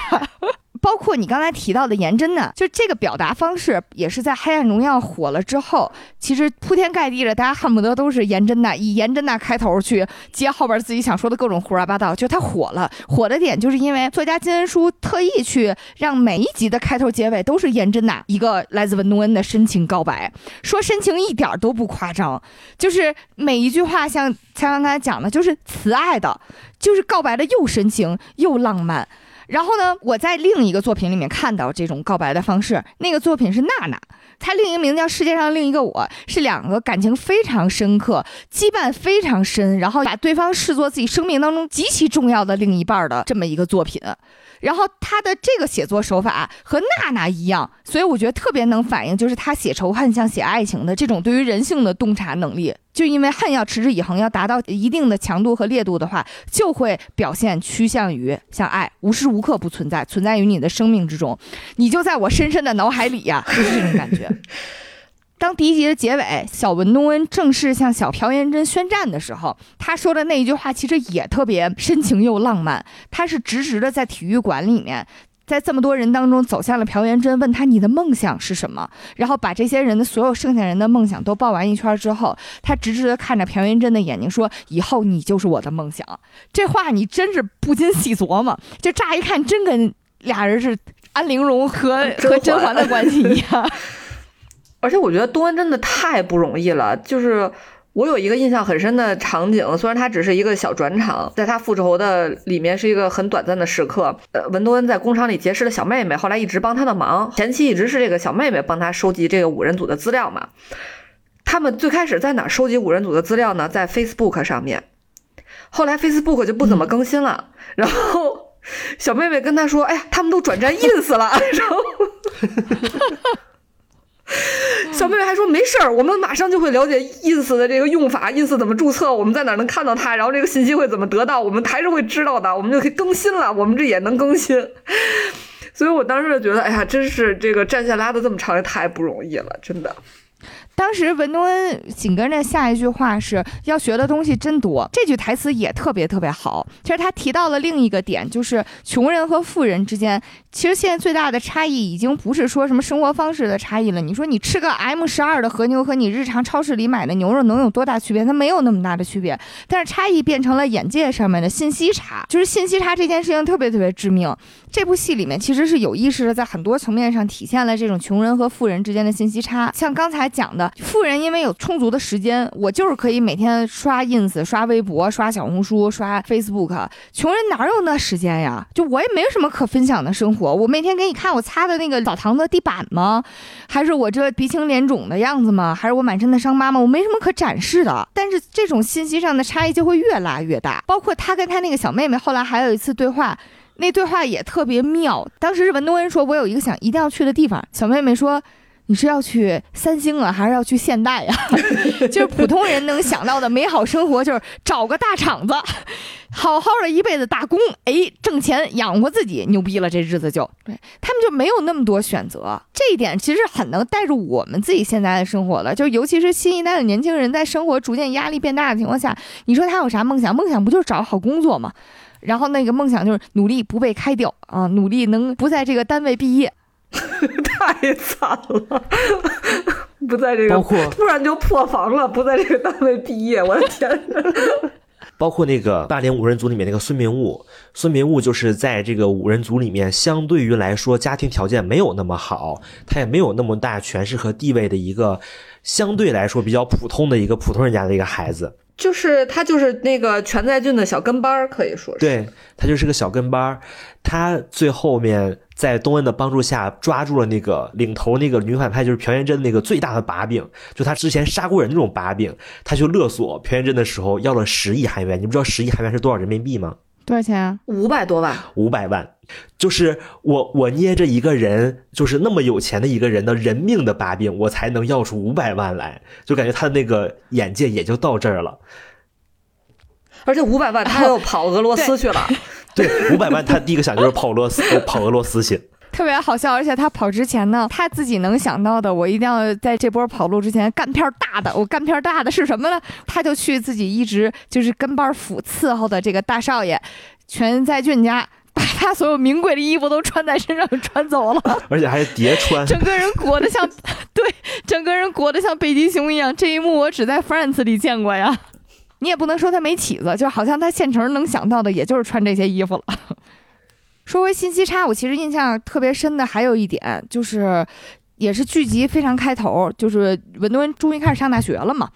包括你刚才提到的颜真呢，就这个表达方式，也是在《黑暗荣耀》火了之后，其实铺天盖地的，大家恨不得都是颜真呐，以颜真呐开头去接后边自己想说的各种胡说八道。就他火了，火的点就是因为作家金恩淑特意去让每一集的开头结尾都是颜真呐一个来自文东恩的深情告白，说深情一点都不夸张，就是每一句话像蔡康刚才讲的，就是慈爱的，就是告白的又深情又浪漫。然后呢，我在另一个作品里面看到这种告白的方式，那个作品是娜娜，她另一个名字叫《世界上另一个我》，是两个感情非常深刻、羁绊非常深，然后把对方视作自己生命当中极其重要的另一半的这么一个作品。然后他的这个写作手法和娜娜一样，所以我觉得特别能反映，就是他写仇恨像写爱情的这种对于人性的洞察能力。就因为恨要持之以恒，要达到一定的强度和烈度的话，就会表现趋向于像爱，无时无刻不存在，存在于你的生命之中，你就在我深深的脑海里呀，[laughs] 就是这种感觉。当第一集的结尾，小文东恩正式向小朴妍真宣战的时候，他说的那一句话其实也特别深情又浪漫。他是直直的在体育馆里面，在这么多人当中走向了朴元真，问他你的梦想是什么，然后把这些人的所有剩下人的梦想都报完一圈之后，他直直的看着朴元真的眼睛说：“以后你就是我的梦想。”这话你真是不禁细琢磨，就乍一看真跟俩人是安陵容和和甄嬛的关系一样。[laughs] 而且我觉得多恩真的太不容易了。就是我有一个印象很深的场景，虽然它只是一个小转场，在他复仇的里面是一个很短暂的时刻。呃，文多恩在工厂里结识了小妹妹，后来一直帮他的忙。前期一直是这个小妹妹帮他收集这个五人组的资料嘛。他们最开始在哪收集五人组的资料呢？在 Facebook 上面。后来 Facebook 就不怎么更新了，然后小妹妹跟他说：“哎呀，他们都转战 ins 了。” [laughs] 然后。[laughs] 小妹妹还说没事儿，我们马上就会了解 ins 的这个用法，ins 怎么注册，我们在哪能看到它，然后这个信息会怎么得到，我们还是会知道的，我们就可以更新了，我们这也能更新。[laughs] 所以我当时就觉得，哎呀，真是这个战线拉的这么长也太不容易了，真的。当时文东恩紧跟着下一句话是要学的东西真多，这句台词也特别特别好。其实他提到了另一个点，就是穷人和富人之间，其实现在最大的差异已经不是说什么生活方式的差异了。你说你吃个 M 十二的和牛和你日常超市里买的牛肉能有多大区别？它没有那么大的区别，但是差异变成了眼界上面的信息差，就是信息差这件事情特别特别致命。这部戏里面其实是有意识的，在很多层面上体现了这种穷人和富人之间的信息差，像刚才讲的。富人因为有充足的时间，我就是可以每天刷 ins、刷微博、刷小红书、刷 Facebook。穷人哪有那时间呀？就我也没有什么可分享的生活。我每天给你看我擦的那个澡堂子地板吗？还是我这鼻青脸肿的样子吗？还是我满身的伤疤吗？我没什么可展示的。但是这种信息上的差异就会越拉越大。包括他跟他那个小妹妹后来还有一次对话，那对话也特别妙。当时是文东恩说：“我有一个想一定要去的地方。”小妹妹说。你是要去三星啊，还是要去现代呀？[laughs] [laughs] 就是普通人能想到的美好生活，就是找个大厂子，好好的一辈子打工，哎，挣钱养活自己，牛逼了，这日子就对他们就没有那么多选择。这一点其实很能带入我们自己现在的生活了，就尤其是新一代的年轻人，在生活逐渐压力变大的情况下，你说他有啥梦想？梦想不就是找好工作吗？然后那个梦想就是努力不被开掉啊，努力能不在这个单位毕业。[laughs] 太惨了，不在这个，包括突然就破防了，不在这个单位毕业，我的天！[laughs] 包括那个霸凌五人组里面那个孙明悟，孙明悟就是在这个五人组里面，相对于来说家庭条件没有那么好，他也没有那么大权势和地位的一个相对来说比较普通的一个普通人家的一个孩子。就是他就是那个全在俊的小跟班儿，可以说是。对他就是个小跟班儿，他最后面在东恩的帮助下抓住了那个领头那个女反派，就是朴妍真那个最大的把柄，就他之前杀过人那种把柄，他去勒索朴元贞的时候要了十亿韩元，你不知道十亿韩元是多少人民币吗？多少钱啊？五百多万，五百万，就是我我捏着一个人，就是那么有钱的一个人的人命的把柄，我才能要出五百万来，就感觉他的那个眼界也就到这儿了。而且五百万他又跑俄罗斯去了。[laughs] 对，五百万他第一个想就是跑俄罗斯，跑俄罗斯去。特别好笑，而且他跑之前呢，他自己能想到的，我一定要在这波跑路之前干片大的。我干片大的是什么呢？他就去自己一直就是跟班府伺候的这个大少爷全在俊家，把他所有名贵的衣服都穿在身上穿走了，而且还叠穿，整个人裹得像 [laughs] 对，整个人裹得像北极熊一样。这一幕我只在《France》里见过呀。你也不能说他没起子，就好像他现成能想到的，也就是穿这些衣服了。说回信息差，我其实印象特别深的还有一点，就是也是剧集非常开头，就是文东恩终于开始上大学了嘛。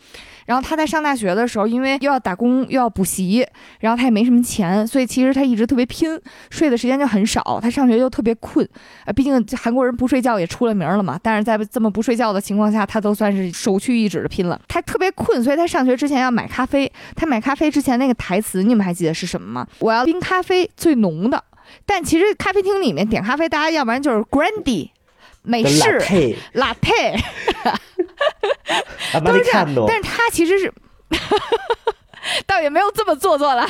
然后他在上大学的时候，因为又要打工又要补习，然后他也没什么钱，所以其实他一直特别拼，睡的时间就很少。他上学又特别困，呃，毕竟韩国人不睡觉也出了名了嘛。但是在这么不睡觉的情况下，他都算是首屈一指的拼了。他特别困，所以他上学之前要买咖啡。他买咖啡之前那个台词，你们还记得是什么吗？我要冰咖啡最浓的。但其实咖啡厅里面点咖啡，大家要不然就是 Grande 美式 Latte，[laughs] [laughs] 都是这样。但是他其实是，[laughs] 倒也没有这么做作了。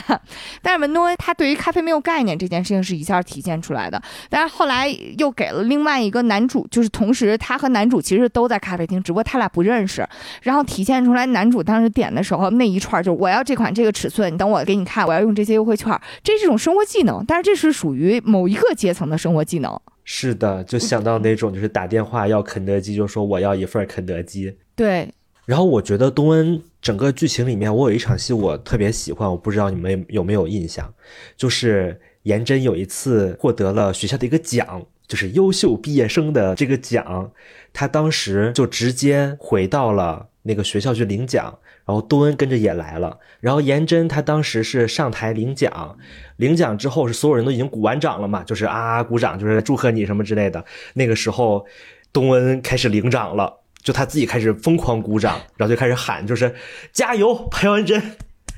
但是文东恩他对于咖啡没有概念这件事情是一下体现出来的。但是后来又给了另外一个男主，就是同时他和男主其实都在咖啡厅，只不过他俩不认识。然后体现出来男主当时点的时候那一串就是我要这款这个尺寸，你等我给你看，我要用这些优惠券，这是一种生活技能。但是这是属于某一个阶层的生活技能。是的，就想到那种就是打电话要肯德基，就说我要一份肯德基。对。然后我觉得东恩整个剧情里面，我有一场戏我特别喜欢，我不知道你们有没有印象，就是颜真有一次获得了学校的一个奖，就是优秀毕业生的这个奖，他当时就直接回到了那个学校去领奖，然后东恩跟着也来了，然后颜真他当时是上台领奖，领奖之后是所有人都已经鼓完掌了嘛，就是啊鼓掌，就是祝贺你什么之类的，那个时候东恩开始领奖了。就他自己开始疯狂鼓掌，然后就开始喊，就是加油，朴元真，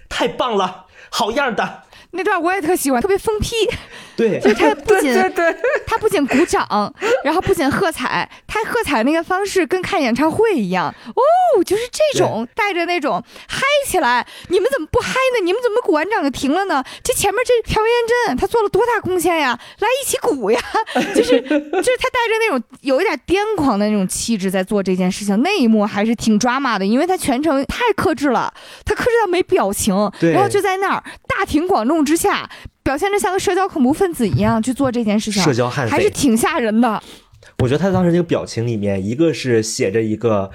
太棒了，好样的。那段我也特喜欢，特别疯批。对，[laughs] 就是他不仅对对，[laughs] 他不仅鼓掌，然后不仅喝彩，他喝彩那个方式跟看演唱会一样哦，就是这种带着那种嗨起来。你们怎么不嗨呢？你们怎么鼓完掌就停了呢？这前面这朴元真他做了多大贡献呀？来一起鼓呀！[laughs] 就是就是他带着那种有一点癫狂的那种气质在做这件事情，那一幕还是挺抓马的，因为他全程太克制了，他克制到没表情，然后就在那儿大庭广众之下。表现的像个社交恐怖分子一样去做这件事情，社交悍匪还是挺吓人的。我觉得他当时那个表情里面，一个是写着一个。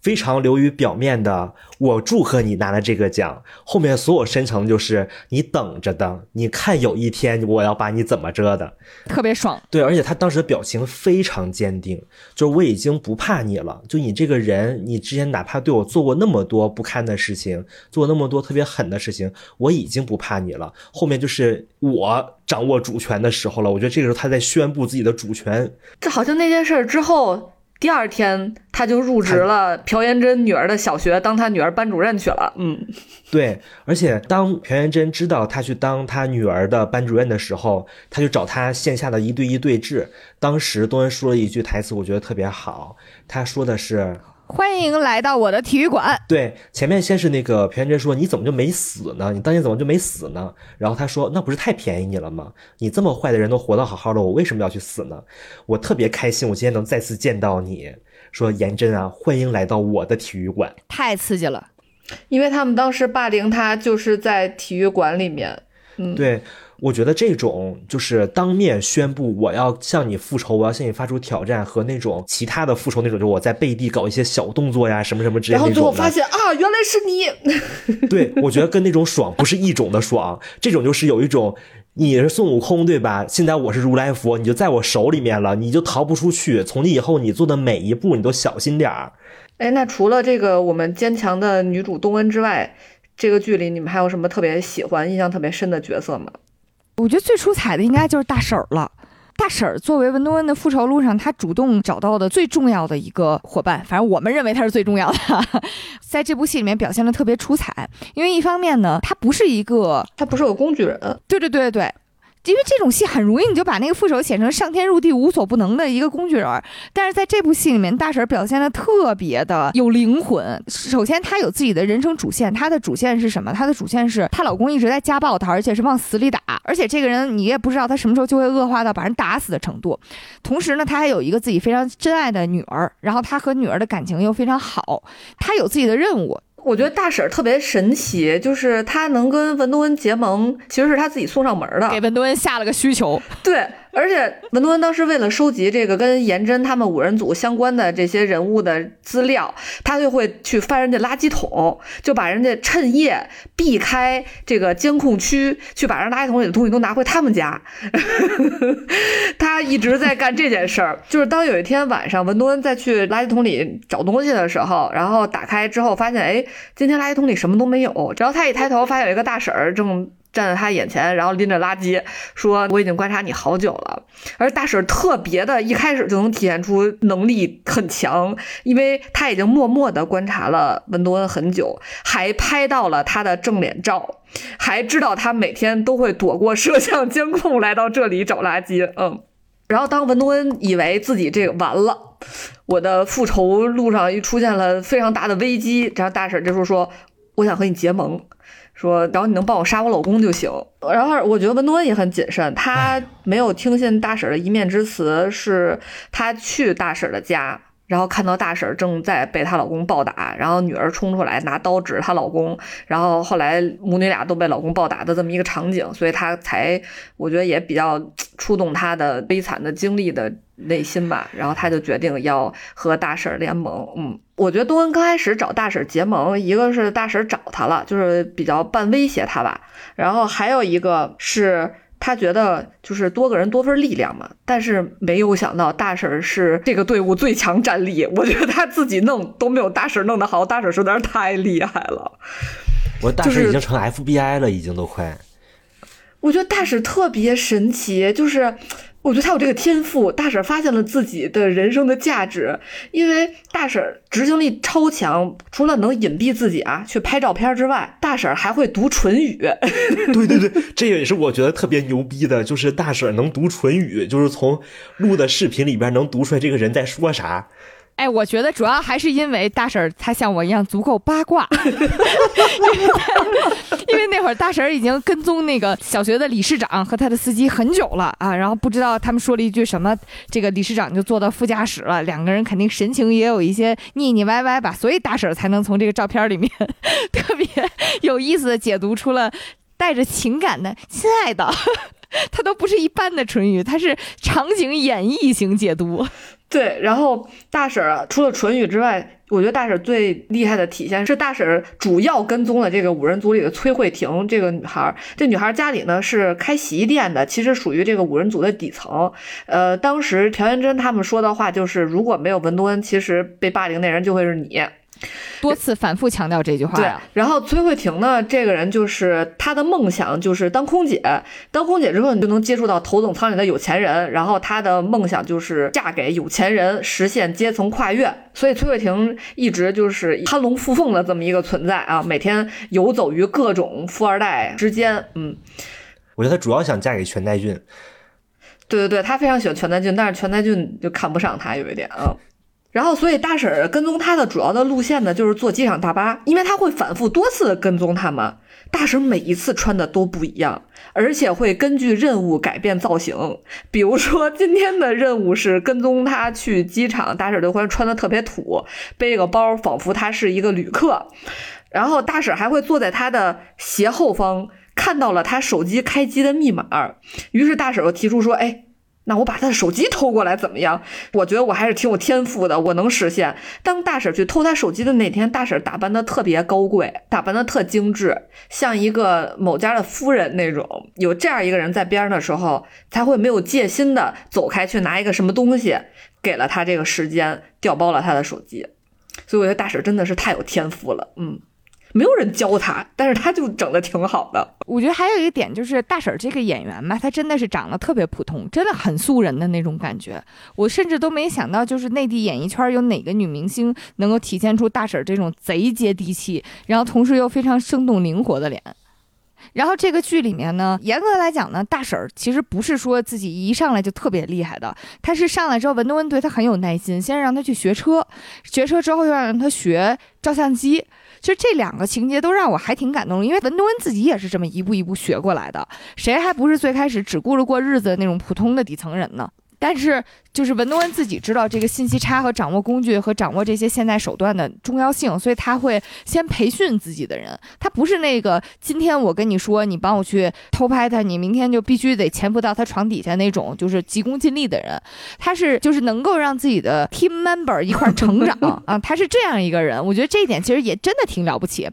非常流于表面的，我祝贺你拿了这个奖。后面所有深层就是你等着的，你看有一天我要把你怎么着的，特别爽。对，而且他当时的表情非常坚定，就是我已经不怕你了。就你这个人，你之前哪怕对我做过那么多不堪的事情，做那么多特别狠的事情，我已经不怕你了。后面就是我掌握主权的时候了。我觉得这个时候他在宣布自己的主权。这好像那件事之后。第二天，他就入职了朴妍珍女儿的小学，当他女儿班主任去了。嗯，对。而且当朴妍珍知道他去当他女儿的班主任的时候，他就找他线下的一对一对峙。当时东恩说了一句台词，我觉得特别好。他说的是。欢迎来到我的体育馆。对，前面先是那个朴元真说：“你怎么就没死呢？你当年怎么就没死呢？”然后他说：“那不是太便宜你了吗？你这么坏的人都活得好好的，我为什么要去死呢？我特别开心，我今天能再次见到你。”说颜真啊，欢迎来到我的体育馆，太刺激了，因为他们当时霸凌他就是在体育馆里面。嗯，对。我觉得这种就是当面宣布我要向你复仇，我要向你发出挑战，和那种其他的复仇那种，就我在背地搞一些小动作呀，什么什么之类的。然后最后发现啊，原来是你。[laughs] 对，我觉得跟那种爽不是一种的爽，这种就是有一种你是孙悟空对吧？现在我是如来佛，你就在我手里面了，你就逃不出去。从今以后你做的每一步你都小心点儿。哎，那除了这个我们坚强的女主东恩之外。这个剧里你们还有什么特别喜欢、印象特别深的角色吗？我觉得最出彩的应该就是大婶儿了。大婶儿作为文多恩的复仇路上，她主动找到的最重要的一个伙伴，反正我们认为她是最重要的，[laughs] 在这部戏里面表现的特别出彩。因为一方面呢，她不是一个，她不是个工具人，对对对对。因为这种戏很容易，你就把那个副手写成上天入地无所不能的一个工具人。但是在这部戏里面，大婶表现的特别的有灵魂。首先，她有自己的人生主线，她的主线是什么？她的主线是她老公一直在家暴她，而且是往死里打。而且这个人你也不知道他什么时候就会恶化到把人打死的程度。同时呢，她还有一个自己非常珍爱的女儿，然后她和女儿的感情又非常好。她有自己的任务。我觉得大婶特别神奇，就是她能跟文东恩结盟，其实是她自己送上门的，给文东恩下了个需求。对。而且文多恩当时为了收集这个跟颜真他们五人组相关的这些人物的资料，他就会去翻人家垃圾桶，就把人家趁夜避开这个监控区，去把人垃圾桶里的东西都拿回他们家。[laughs] 他一直在干这件事儿。就是当有一天晚上文多恩再去垃圾桶里找东西的时候，然后打开之后发现，哎，今天垃圾桶里什么都没有。然后他一抬头，发现有一个大婶儿正。站在他眼前，然后拎着垃圾说：“我已经观察你好久了。”而大婶特别的，一开始就能体现出能力很强，因为他已经默默的观察了文多恩很久，还拍到了他的正脸照，还知道他每天都会躲过摄像监控来到这里找垃圾。嗯，然后当文多恩以为自己这个完了，我的复仇路上又出现了非常大的危机，然后大婶这时候说：“我想和你结盟。”说，然后你能帮我杀我老公就行。然后我觉得文多恩也很谨慎，他没有听信大婶的一面之词，是他去大婶的家，然后看到大婶正在被她老公暴打，然后女儿冲出来拿刀指她老公，然后后来母女俩都被老公暴打的这么一个场景，所以他才我觉得也比较触动她的悲惨的经历的内心吧。然后她就决定要和大婶联盟，嗯。我觉得东恩刚开始找大婶结盟，一个是大婶找他了，就是比较半威胁他吧。然后还有一个是他觉得就是多个人多份力量嘛。但是没有想到大婶是这个队伍最强战力，我觉得他自己弄都没有大婶弄得好，大婶实在是太厉害了。我大婶已经成 FBI 了，已经都快。我觉得大婶特别神奇，就是。我觉得他有这个天赋，大婶发现了自己的人生的价值，因为大婶执行力超强，除了能隐蔽自己啊去拍照片之外，大婶还会读唇语。对对对，这也是我觉得特别牛逼的，就是大婶能读唇语，就是从录的视频里边能读出来这个人在说啥。哎，我觉得主要还是因为大婶儿她像我一样足够八卦，因 [laughs] 为因为那会儿大婶儿已经跟踪那个小学的理事长和他的司机很久了啊，然后不知道他们说了一句什么，这个理事长就坐到副驾驶了，两个人肯定神情也有一些腻腻歪歪吧，所以大婶儿才能从这个照片里面 [laughs] 特别有意思的解读出了带着情感的“亲爱的”，[laughs] 他都不是一般的唇语，他是场景演绎型解读。对，然后大婶儿除了唇语之外，我觉得大婶最厉害的体现是大婶主要跟踪了这个五人组里的崔慧婷这个女孩儿。这女孩儿家里呢是开洗衣店的，其实属于这个五人组的底层。呃，当时朴元珍他们说的话就是，如果没有文东恩，其实被霸凌那人就会是你。多次反复强调这句话。对，然后崔慧婷呢，这个人就是她的梦想就是当空姐，当空姐之后你就能接触到头等舱里的有钱人，然后她的梦想就是嫁给有钱人，实现阶层跨越。所以崔慧婷一直就是攀龙附凤的这么一个存在啊，每天游走于各种富二代之间。嗯，我觉得她主要想嫁给全代俊。对对对，她非常喜欢全代俊，但是全代俊就看不上她有一点啊。然后，所以大婶儿跟踪他的主要的路线呢，就是坐机场大巴，因为他会反复多次的跟踪他嘛。大婶每一次穿的都不一样，而且会根据任务改变造型。比如说今天的任务是跟踪他去机场，大婶就会穿的特别土，背个包，仿佛他是一个旅客。然后大婶还会坐在他的斜后方，看到了他手机开机的密码，于是大婶又提出说：“哎。”那我把他的手机偷过来怎么样？我觉得我还是挺有天赋的，我能实现。当大婶去偷他手机的那天，大婶打扮的特别高贵，打扮的特精致，像一个某家的夫人那种。有这样一个人在边上的时候，才会没有戒心的走开去拿一个什么东西，给了他这个时间，调包了他的手机。所以我觉得大婶真的是太有天赋了，嗯。没有人教他，但是他就整的挺好的。我觉得还有一个点就是大婶这个演员吧，她真的是长得特别普通，真的很素人的那种感觉。我甚至都没想到，就是内地演艺圈有哪个女明星能够体现出大婶这种贼接地气，然后同时又非常生动灵活的脸。然后这个剧里面呢，严格来讲呢，大婶儿其实不是说自己一上来就特别厉害的，她是上来之后，文东恩对她很有耐心，先让她去学车，学车之后又让她学照相机。其实这两个情节都让我还挺感动，因为文东恩自己也是这么一步一步学过来的，谁还不是最开始只顾着过日子的那种普通的底层人呢？但是，就是文东恩自己知道这个信息差和掌握工具和掌握这些现代手段的重要性，所以他会先培训自己的人。他不是那个今天我跟你说你帮我去偷拍他，你明天就必须得潜伏到他床底下那种就是急功近利的人。他是就是能够让自己的 team member 一块成长 [laughs] 啊，他是这样一个人。我觉得这一点其实也真的挺了不起。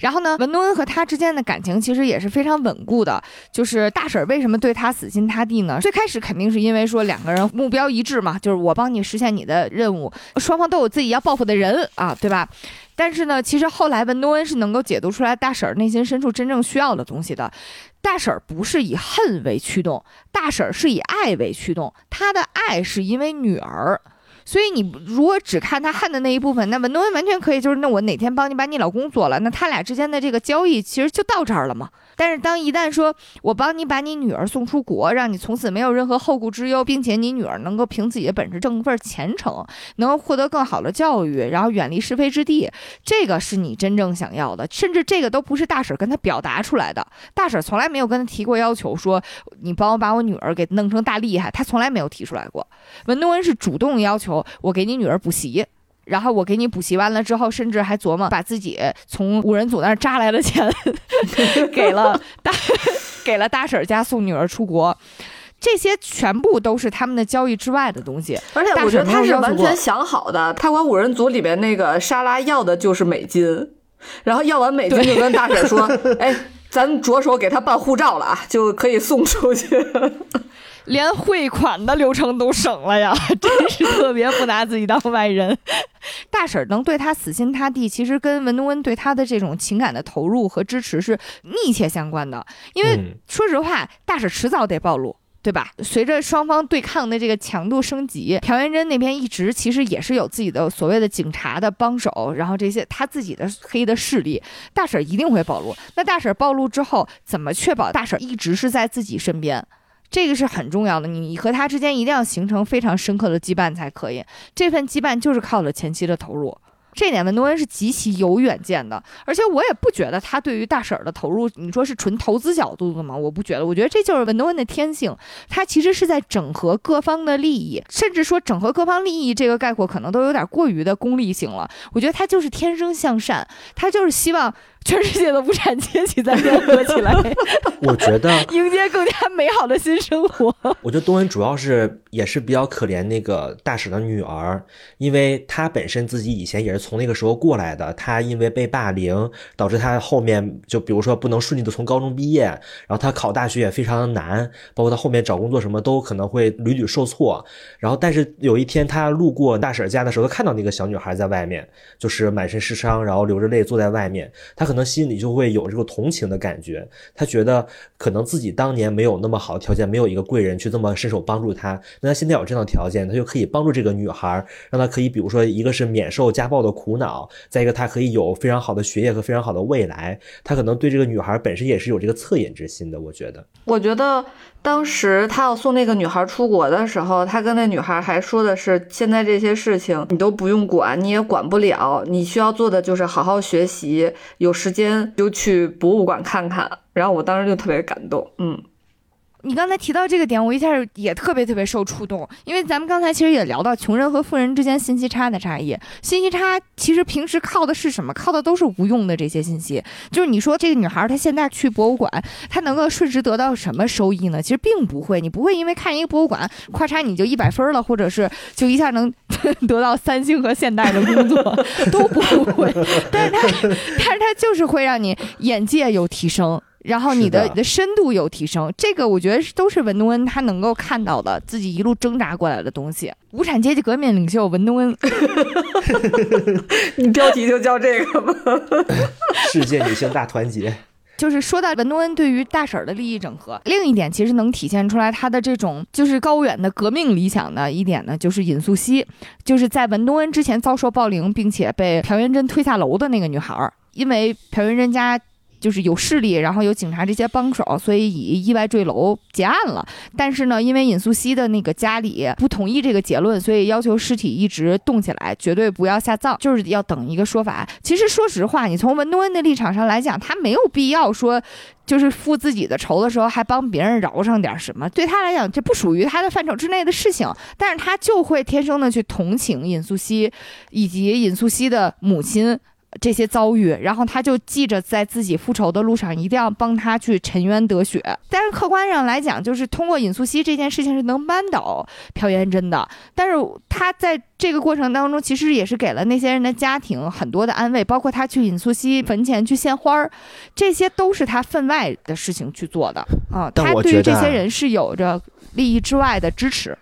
然后呢，文东恩和他之间的感情其实也是非常稳固的。就是大婶为什么对他死心塌地呢？最开始肯定是因为说两个人目标一致嘛，就是我帮你实现你的任务，双方都有自己要报复的人啊，对吧？但是呢，其实后来文东恩是能够解读出来大婶内心深处真正需要的东西的。大婶不是以恨为驱动，大婶是以爱为驱动，她的爱是因为女儿。所以你如果只看他恨的那一部分，那文东恩完全可以就是那我哪天帮你把你老公做了，那他俩之间的这个交易其实就到这儿了嘛。但是当一旦说我帮你把你女儿送出国，让你从此没有任何后顾之忧，并且你女儿能够凭自己的本事挣一份前程，能够获得更好的教育，然后远离是非之地，这个是你真正想要的。甚至这个都不是大婶跟他表达出来的，大婶从来没有跟他提过要求，说你帮我把我女儿给弄成大厉害，他从来没有提出来过。文东恩是主动要求。我给你女儿补习，然后我给你补习完了之后，甚至还琢磨把自己从五人组那儿扎来的钱 [laughs] 给了大给了大婶家送女儿出国，这些全部都是他们的交易之外的东西。而且我觉得他是完全想好的，他管五人组里面那个莎拉要的就是美金，然后要完美金就跟大婶说：“哎，咱着手给他办护照了啊，就可以送出去。”连汇款的流程都省了呀，[laughs] 真是特别不拿自己当外人。[laughs] 大婶能对他死心塌地，其实跟文东恩对他的这种情感的投入和支持是密切相关的。因为说实话，大婶迟早得暴露，对吧？随着双方对抗的这个强度升级，朴元珍那边一直其实也是有自己的所谓的警察的帮手，然后这些他自己的黑的势力，大婶一定会暴露。那大婶暴露之后，怎么确保大婶一直是在自己身边？这个是很重要的，你和他之间一定要形成非常深刻的羁绊才可以。这份羁绊就是靠了前期的投入，这点文东恩是极其有远见的。而且我也不觉得他对于大婶儿的投入，你说是纯投资角度的吗？我不觉得，我觉得这就是文东恩的天性。他其实是在整合各方的利益，甚至说整合各方利益这个概括可能都有点过于的功利性了。我觉得他就是天生向善，他就是希望。全世界的无产阶级在联合起来，[laughs] 我觉得迎接更加美好的新生活。我觉得东恩主要是也是比较可怜那个大婶的女儿，因为她本身自己以前也是从那个时候过来的，她因为被霸凌，导致她后面就比如说不能顺利的从高中毕业，然后她考大学也非常的难，包括她后面找工作什么都可能会屡屡受挫。然后但是有一天她路过大婶家的时候，她看到那个小女孩在外面，就是满身是伤，然后流着泪坐在外面，她可能。可能心里就会有这个同情的感觉，他觉得可能自己当年没有那么好的条件，没有一个贵人去这么伸手帮助他，那他现在有这样的条件，他就可以帮助这个女孩，让她可以，比如说一个是免受家暴的苦恼，再一个他可以有非常好的学业和非常好的未来，他可能对这个女孩本身也是有这个恻隐之心的，我觉得，我觉得。当时他要送那个女孩出国的时候，他跟那女孩还说的是：现在这些事情你都不用管，你也管不了，你需要做的就是好好学习，有时间就去博物馆看看。然后我当时就特别感动，嗯。你刚才提到这个点，我一下也特别特别受触动，因为咱们刚才其实也聊到穷人和富人之间信息差的差异。信息差其实平时靠的是什么？靠的都是无用的这些信息。就是你说这个女孩她现在去博物馆，她能够瞬时得到什么收益呢？其实并不会，你不会因为看一个博物馆，咔嚓你就一百分了，或者是就一下能 [laughs] 得到三星和现代的工作，都不会。[laughs] 但是它，但是它就是会让你眼界有提升。然后你的你的深度有提升，这个我觉得都是文东恩他能够看到的，自己一路挣扎过来的东西。无产阶级革命领袖文东恩，[laughs] 你标题就叫这个吧。[laughs] 世界女性大团结。就是说到文东恩对于大婶儿的利益整合，另一点其实能体现出来他的这种就是高远的革命理想的一点呢，就是尹素汐，就是在文东恩之前遭受暴凌，并且被朴元贞推下楼的那个女孩儿，因为朴元贞家。就是有势力，然后有警察这些帮手，所以以意外坠楼结案了。但是呢，因为尹素汐的那个家里不同意这个结论，所以要求尸体一直冻起来，绝对不要下葬，就是要等一个说法。其实说实话，你从文东恩的立场上来讲，他没有必要说，就是复自己的仇的时候还帮别人饶上点什么。对他来讲，这不属于他的范畴之内的事情。但是他就会天生的去同情尹素汐，以及尹素汐的母亲。这些遭遇，然后他就记着在自己复仇的路上，一定要帮他去沉冤得雪。但是客观上来讲，就是通过尹素汐这件事情是能扳倒朴元贞的。但是他在这个过程当中，其实也是给了那些人的家庭很多的安慰，包括他去尹素汐坟前去献花儿，这些都是他分外的事情去做的啊。他对于这些人是有着利益之外的支持。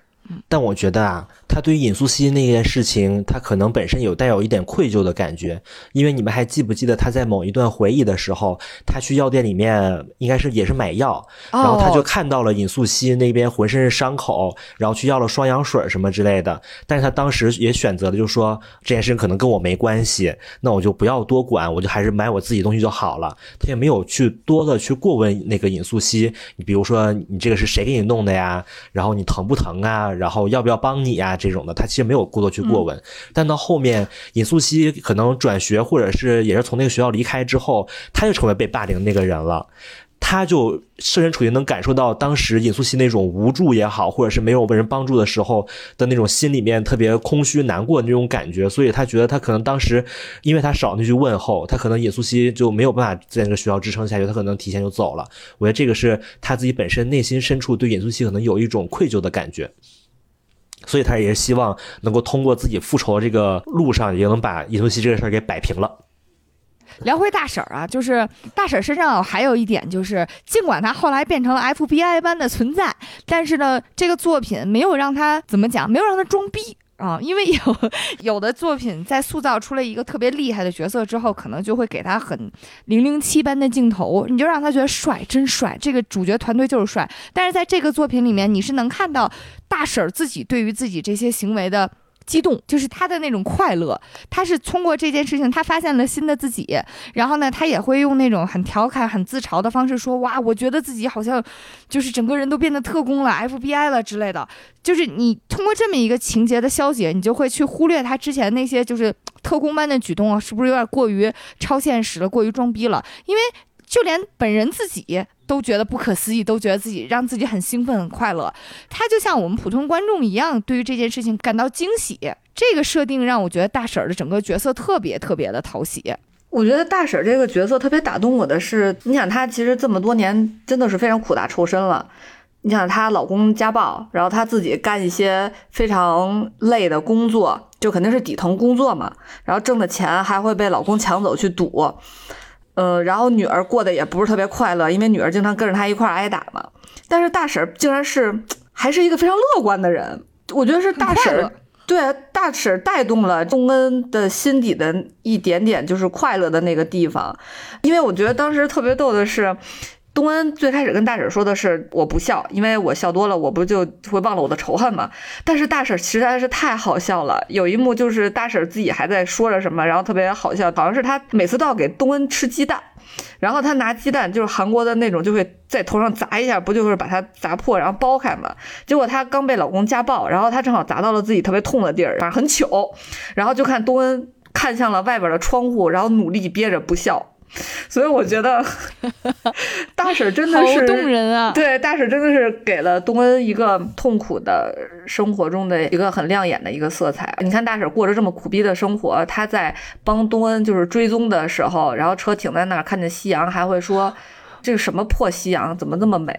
但我觉得啊。他对于尹素汐那件事情，他可能本身有带有一点愧疚的感觉，因为你们还记不记得他在某一段回忆的时候，他去药店里面应该是也是买药，然后他就看到了尹素汐那边浑身是伤口，然后去要了双氧水什么之类的，但是他当时也选择了就说这件事情可能跟我没关系，那我就不要多管，我就还是买我自己东西就好了。他也没有去多的去过问那个尹素汐，你比如说你这个是谁给你弄的呀？然后你疼不疼啊？然后要不要帮你呀？这种的，他其实没有过多去过问，但到后面尹素汐可能转学，或者是也是从那个学校离开之后，他就成为被霸凌那个人了。他就设身处地能感受到当时尹素汐那种无助也好，或者是没有被人帮助的时候的那种心里面特别空虚难过的那种感觉，所以他觉得他可能当时因为他少那句问候，他可能尹素汐就没有办法在那个学校支撑下去，他可能提前就走了。我觉得这个是他自己本身内心深处对尹素汐可能有一种愧疚的感觉。所以他也是希望能够通过自己复仇这个路上，也能把尹素汐这个事儿给摆平了。聊回大婶儿啊，就是大婶身上还有一点，就是尽管她后来变成了 FBI 般的存在，但是呢，这个作品没有让她怎么讲，没有让她装逼。啊，因为有 [laughs] 有的作品在塑造出了一个特别厉害的角色之后，可能就会给他很零零七般的镜头，你就让他觉得帅，真帅。这个主角团队就是帅。但是在这个作品里面，你是能看到大婶儿自己对于自己这些行为的。激动就是他的那种快乐，他是通过这件事情，他发现了新的自己，然后呢，他也会用那种很调侃、很自嘲的方式说：“哇，我觉得自己好像就是整个人都变得特工了，FBI 了之类的。”就是你通过这么一个情节的消解，你就会去忽略他之前那些就是特工般的举动啊，是不是有点过于超现实了，过于装逼了？因为就连本人自己。都觉得不可思议，都觉得自己让自己很兴奋、很快乐。他就像我们普通观众一样，对于这件事情感到惊喜。这个设定让我觉得大婶儿的整个角色特别特别的讨喜。我觉得大婶儿这个角色特别打动我的是，你想她其实这么多年真的是非常苦大仇深了。你想她老公家暴，然后她自己干一些非常累的工作，就肯定是底层工作嘛。然后挣的钱还会被老公抢走去赌。呃，然后女儿过得也不是特别快乐，因为女儿经常跟着他一块挨打嘛。但是大婶竟然是还是一个非常乐观的人，我觉得是大婶对大婶带动了东恩的心底的一点点就是快乐的那个地方，因为我觉得当时特别逗的是。东恩最开始跟大婶说的是我不笑，因为我笑多了，我不就会忘了我的仇恨吗？但是大婶实在是太好笑了，有一幕就是大婶自己还在说着什么，然后特别好笑，好像是她每次都要给东恩吃鸡蛋，然后她拿鸡蛋就是韩国的那种，就会在头上砸一下，不就是把它砸破，然后剥开嘛？结果她刚被老公家暴，然后她正好砸到了自己特别痛的地儿，反正很糗，然后就看东恩看向了外边的窗户，然后努力憋着不笑。[laughs] 所以我觉得 [laughs] 大婶真的是动人啊！对，大婶真的是给了东恩一个痛苦的生活中的一个很亮眼的一个色彩。你看大婶过着这么苦逼的生活，她在帮东恩就是追踪的时候，然后车停在那儿，看见夕阳，还会说这个什么破夕阳，怎么那么美？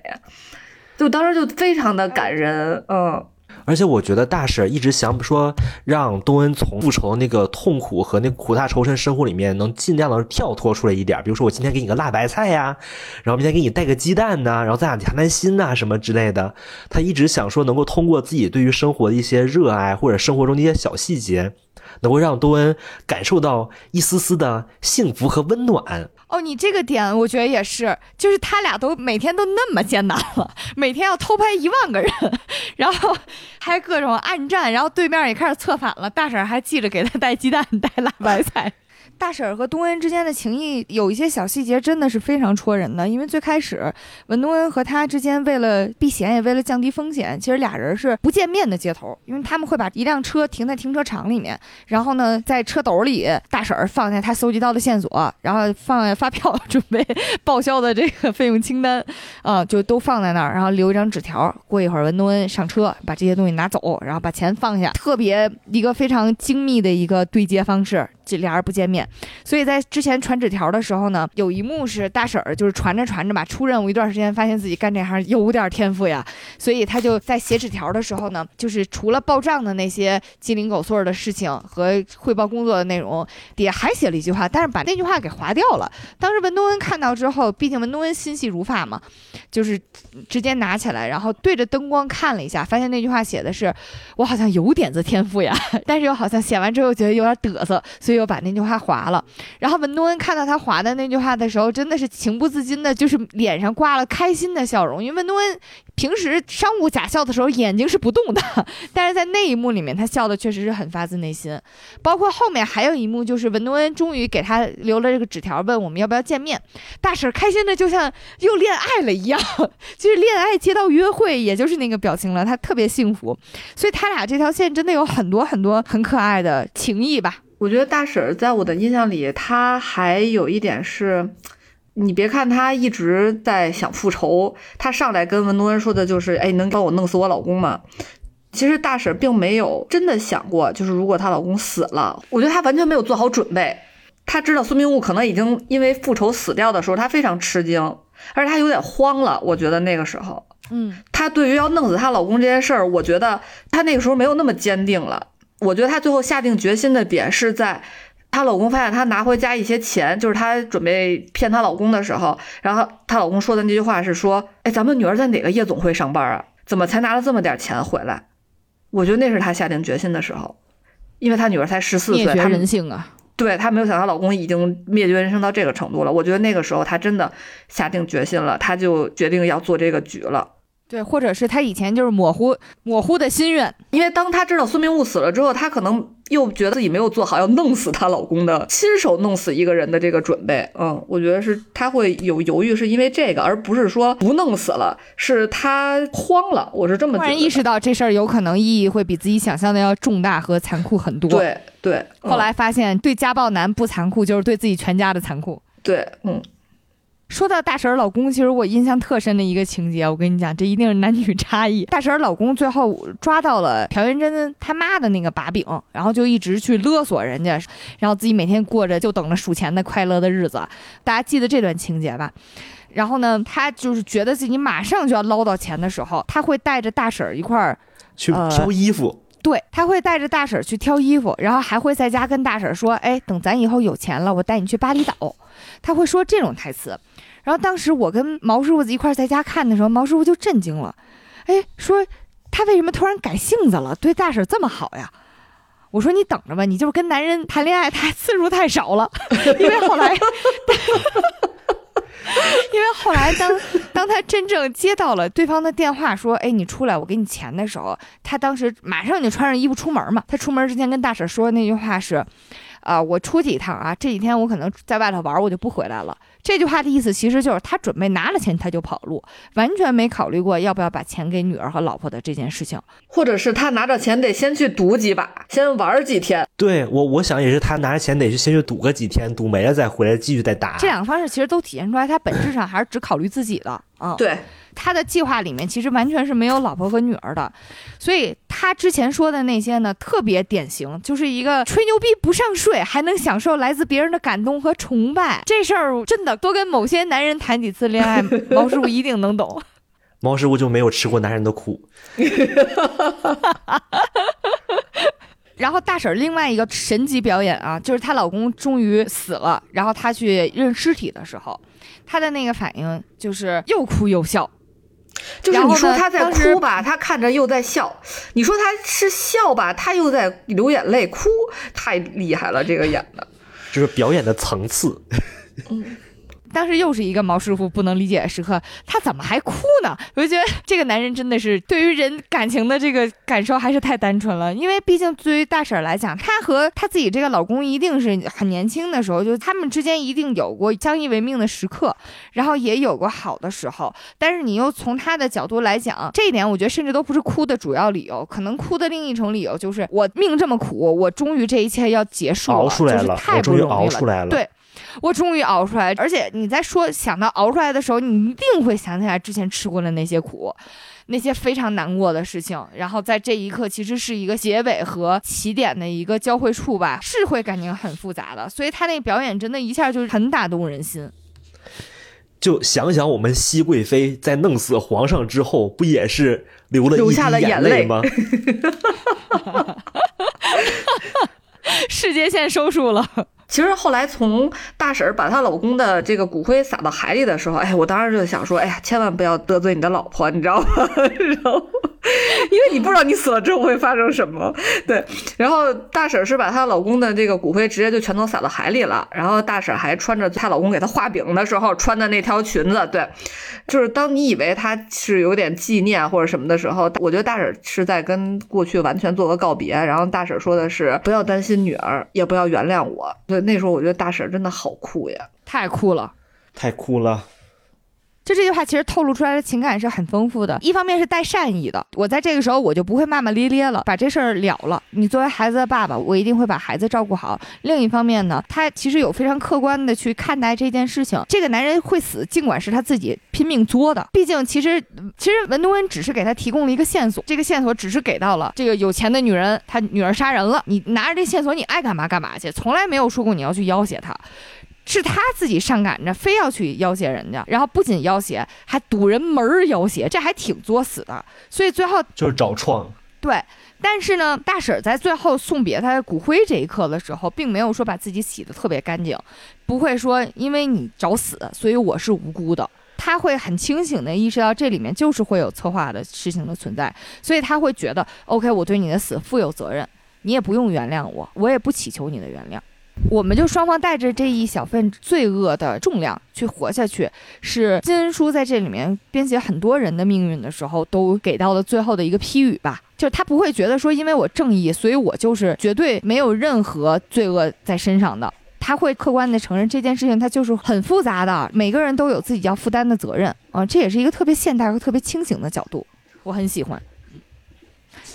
就当时就非常的感人，嗯。而且我觉得大婶一直想说让东恩从复仇那个痛苦和那苦大仇深生活里面能尽量的跳脱出来一点，比如说我今天给你个辣白菜呀，然后明天给你带个鸡蛋呐，然后咱俩谈谈心呐什么之类的。他一直想说能够通过自己对于生活的一些热爱或者生活中的一些小细节，能够让东恩感受到一丝丝的幸福和温暖。哦，你这个点我觉得也是，就是他俩都每天都那么艰难了，每天要偷拍一万个人，然后还各种暗战，然后对面也开始策反了，大婶还记着给他带鸡蛋、带辣白菜。大婶儿和东恩之间的情谊有一些小细节，真的是非常戳人的。因为最开始文东恩和他之间为了避嫌，也为了降低风险，其实俩人是不见面的接头。因为他们会把一辆车停在停车场里面，然后呢，在车斗里，大婶儿放下他搜集到的线索，然后放下发票，[laughs] 准备报销的这个费用清单，啊，就都放在那儿，然后留一张纸条。过一会儿，文东恩上车，把这些东西拿走，然后把钱放下，特别一个非常精密的一个对接方式。这俩人不见面，所以在之前传纸条的时候呢，有一幕是大婶儿就是传着传着吧，出任务一段时间，发现自己干这行有点天赋呀，所以他就在写纸条的时候呢，就是除了报账的那些鸡零狗碎的事情和汇报工作的内容，底下还写了一句话，但是把那句话给划掉了。当时文东恩看到之后，毕竟文东恩心细如发嘛，就是直接拿起来，然后对着灯光看了一下，发现那句话写的是“我好像有点子天赋呀”，[laughs] 但是又好像写完之后觉得有点嘚瑟，所以。又把那句话划了，然后文东恩看到他划的那句话的时候，真的是情不自禁的，就是脸上挂了开心的笑容。因为文东恩平时商务假笑的时候眼睛是不动的，[laughs] 但是在那一幕里面，他笑的确实是很发自内心。包括后面还有一幕，就是文东恩终于给他留了这个纸条，问我们要不要见面。大婶开心的就像又恋爱了一样，[laughs] 就是恋爱接到约会，也就是那个表情了，他特别幸福。所以他俩这条线真的有很多很多很可爱的情谊吧。我觉得大婶在我的印象里，她还有一点是，你别看她一直在想复仇，她上来跟文东恩说的就是，哎，能帮我弄死我老公吗？其实大婶并没有真的想过，就是如果她老公死了，我觉得她完全没有做好准备。她知道孙明悟可能已经因为复仇死掉的时候，她非常吃惊，而且她有点慌了。我觉得那个时候，嗯，她对于要弄死她老公这件事儿，我觉得她那个时候没有那么坚定了。我觉得她最后下定决心的点是在，她老公发现她拿回家一些钱，就是她准备骗她老公的时候，然后她老公说的那句话是说：“哎，咱们女儿在哪个夜总会上班啊？怎么才拿了这么点钱回来？”我觉得那是她下定决心的时候，因为她女儿才十四岁，她人性啊，对她没有想到老公已经灭绝人生到这个程度了。我觉得那个时候她真的下定决心了，她就决定要做这个局了。对，或者是他以前就是模糊模糊的心愿，因为当他知道孙明悟死了之后，他可能又觉得自己没有做好要弄死她老公的亲手弄死一个人的这个准备。嗯，我觉得是他会有犹豫，是因为这个，而不是说不弄死了，是他慌了。我是这么突然意识到这事儿有可能意义会比自己想象的要重大和残酷很多。对对，后来发现对家暴男不残酷，就是对自己全家的残酷。对，嗯。说到大婶儿老公，其实我印象特深的一个情节，我跟你讲，这一定是男女差异。大婶儿老公最后抓到了朴元珍他妈的那个把柄，然后就一直去勒索人家，然后自己每天过着就等着数钱的快乐的日子。大家记得这段情节吧？然后呢，他就是觉得自己马上就要捞到钱的时候，他会带着大婶儿一块儿去挑衣服。对，他会带着大婶儿去挑衣服，然后还会在家跟大婶儿说：“哎，等咱以后有钱了，我带你去巴厘岛。”他会说这种台词。然后当时我跟毛师傅一块在家看的时候，毛师傅就震惊了，哎，说他为什么突然改性子了，对大婶这么好呀？我说你等着吧，你就是跟男人谈恋爱，他次数太少了，[laughs] 因为后来，[laughs] 因为后来当当他真正接到了对方的电话，说，哎，你出来，我给你钱的时候，他当时马上就穿上衣服出门嘛。他出门之前跟大婶说的那句话是，啊，我出去一趟啊，这几天我可能在外头玩，我就不回来了。这句话的意思其实就是他准备拿了钱他就跑路，完全没考虑过要不要把钱给女儿和老婆的这件事情，或者是他拿着钱得先去赌几把，先玩几天。对我，我想也是他拿着钱得去先去赌个几天，赌没了再回来继续再打。这两个方式其实都体现出来他本质上还是只考虑自己的啊。对。他的计划里面其实完全是没有老婆和女儿的，所以他之前说的那些呢，特别典型，就是一个吹牛逼不上税，还能享受来自别人的感动和崇拜。这事儿真的多跟某些男人谈几次恋爱，毛师傅一定能懂。毛师傅就没有吃过男人的苦。[laughs] 然后大婶儿另外一个神级表演啊，就是她老公终于死了，然后她去认尸体的时候，她的那个反应就是又哭又笑。就是你说他在哭吧，他看着又在笑；你说他是笑吧，他又在流眼泪，哭太厉害了，这个演的。就是表演的层次，当时又是一个毛师傅不能理解的时刻，他怎么还哭呢？我就觉得这个男人真的是对于人感情的这个感受还是太单纯了，因为毕竟对于大婶儿来讲，她和她自己这个老公一定是很年轻的时候，就他们之间一定有过相依为命的时刻，然后也有过好的时候，但是你又从她的角度来讲，这一点我觉得甚至都不是哭的主要理由，可能哭的另一种理由就是我命这么苦，我终于这一切要结束了，熬出来了，就是太不容易熬出来了。对我终于熬出来，而且你在说想到熬出来的时候，你一定会想起来之前吃过的那些苦，那些非常难过的事情。然后在这一刻，其实是一个结尾和起点的一个交汇处吧，是会感情很复杂的。所以他那表演真的一下就很打动人心。就想想我们熹贵妃在弄死皇上之后，不也是流了一滴流下了眼眼泪吗？[laughs] 世界线收束了，其实后来从大婶把她老公的这个骨灰撒到海里的时候，哎，我当时就想说，哎呀，千万不要得罪你的老婆，你知道吗？[laughs] 然后，[laughs] 因为你不知道你死了之后会发生什么。对，然后大婶儿是把她老公的这个骨灰直接就全都撒到海里了，然后大婶儿还穿着她老公给她画饼的时候穿的那条裙子，对，就是当你以为她是有点纪念或者什么的时候，我觉得大婶儿是在跟过去完全做个告别。然后大婶儿说的是不要担心女儿，也不要原谅我。对，那时候我觉得大婶儿真的好酷呀。太酷了。太酷了！就这句话其实透露出来的情感是很丰富的，一方面是带善意的，我在这个时候我就不会骂骂咧咧了，把这事儿了了。你作为孩子的爸爸，我一定会把孩子照顾好。另一方面呢，他其实有非常客观的去看待这件事情。这个男人会死，尽管是他自己拼命作的，毕竟其实其实文东恩只是给他提供了一个线索，这个线索只是给到了这个有钱的女人，她女儿杀人了，你拿着这线索你爱干嘛干嘛去，从来没有说过你要去要挟他。是他自己上赶着，非要去要挟人家，然后不仅要挟，还堵人门儿要挟，这还挺作死的。所以最后就是找创，对，但是呢，大婶儿在最后送别他的骨灰这一刻的时候，并没有说把自己洗得特别干净，不会说因为你找死，所以我是无辜的。他会很清醒的意识到这里面就是会有策划的事情的存在，所以他会觉得，OK，我对你的死负有责任，你也不用原谅我，我也不祈求你的原谅。我们就双方带着这一小份罪恶的重量去活下去，是金恩淑在这里面编写很多人的命运的时候，都给到了最后的一个批语吧。就是他不会觉得说，因为我正义，所以我就是绝对没有任何罪恶在身上的。他会客观的承认这件事情，它就是很复杂的，每个人都有自己要负担的责任啊。这也是一个特别现代和特别清醒的角度，我很喜欢。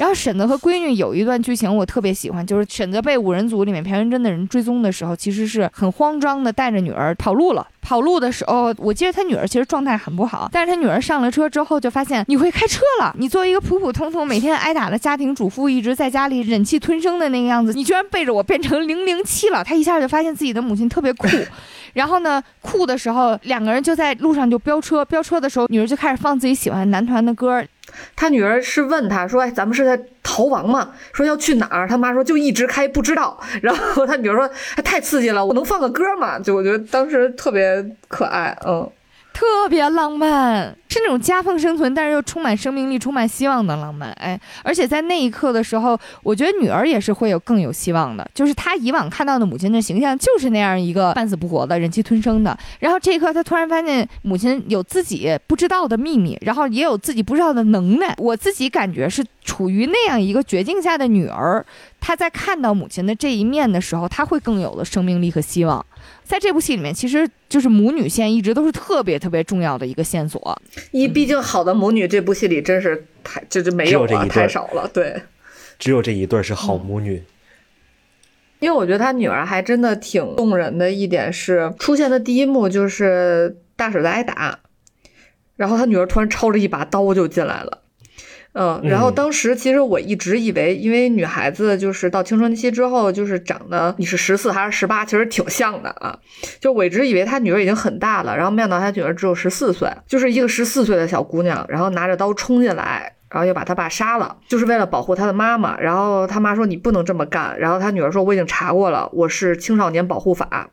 然后沈泽和闺女有一段剧情我特别喜欢，就是婶子被五人组里面朴元珍的人追踪的时候，其实是很慌张的带着女儿跑路了。跑路的时候，我记得他女儿其实状态很不好，但是他女儿上了车之后就发现你会开车了。你作为一个普普通通每天挨打的家庭主妇，一直在家里忍气吞声的那个样子，你居然背着我变成零零七了。他一下就发现自己的母亲特别酷。[laughs] 然后呢，酷的时候，两个人就在路上就飙车，飙车的时候，女儿就开始放自己喜欢男团的歌，他女儿是问他说：“，咱们是在逃亡吗？说要去哪儿？”他妈说：“就一直开，不知道。[laughs] ”然后他女儿说：“哎，太刺激了，我能放个歌吗？”就我觉得当时特别可爱，嗯。特别浪漫，是那种夹缝生存，但是又充满生命力、充满希望的浪漫。哎，而且在那一刻的时候，我觉得女儿也是会有更有希望的。就是她以往看到的母亲的形象，就是那样一个半死不活的、忍气吞声的。然后这一刻，她突然发现母亲有自己不知道的秘密，然后也有自己不知道的能耐。我自己感觉是处于那样一个绝境下的女儿，她在看到母亲的这一面的时候，她会更有了生命力和希望。在这部戏里面，其实就是母女线一直都是特别特别重要的一个线索。一毕竟好的母女这部戏里真是太就就没有了，只有这一对太少了。对，只有这一对是好母女。因为我觉得他女儿还真的挺动人的一点是，出现的第一幕就是大婶在挨打，然后他女儿突然抄着一把刀就进来了。嗯，然后嗯当时其实我一直以为，因为女孩子就是到青春期之后，就是长得你是十四还是十八，其实挺像的啊。就我一直以为他女儿已经很大了，然后没想到他女儿只有十四岁，就是一个十四岁的小姑娘，然后拿着刀冲进来。然后又把他爸杀了，就是为了保护他的妈妈。然后他妈说你不能这么干。然后他女儿说我已经查过了，我是青少年保护法，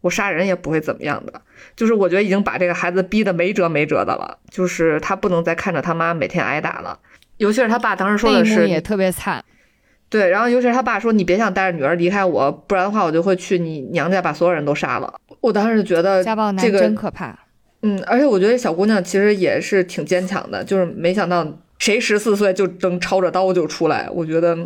我杀人也不会怎么样的。就是我觉得已经把这个孩子逼得没辙没辙的了，就是他不能再看着他妈每天挨打了。尤其是他爸当时说的是，也特别惨。对，然后尤其是他爸说你别想带着女儿离开我，不然的话我就会去你娘家把所有人都杀了。我当时就觉得家暴男这个真可怕。嗯，而且我觉得小姑娘其实也是挺坚强的，就是没想到谁十四岁就能抄着刀就出来，我觉得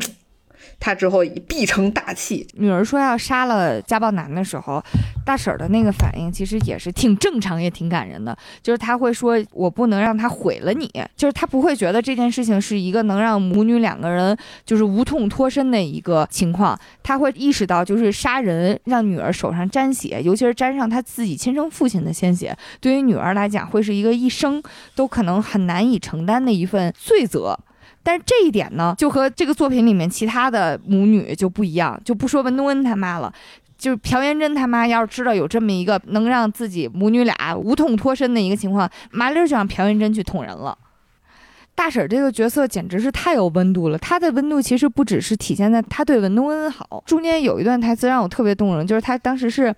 他之后必成大器。女儿说要杀了家暴男的时候，大婶儿的那个反应其实也是挺正常，也挺感人的。就是她会说：“我不能让他毁了你。”就是她不会觉得这件事情是一个能让母女两个人就是无痛脱身的一个情况。她会意识到，就是杀人让女儿手上沾血，尤其是沾上她自己亲生父亲的鲜血，对于女儿来讲会是一个一生都可能很难以承担的一份罪责。但是这一点呢，就和这个作品里面其他的母女就不一样，就不说文东恩他妈了。就是朴元珍他妈要是知道有这么一个能让自己母女俩无痛脱身的一个情况，麻溜就让朴元珍去捅人了。大婶这个角色简直是太有温度了，她的温度其实不只是体现在她对文东恩好，中间有一段台词让我特别动容，就是她当时是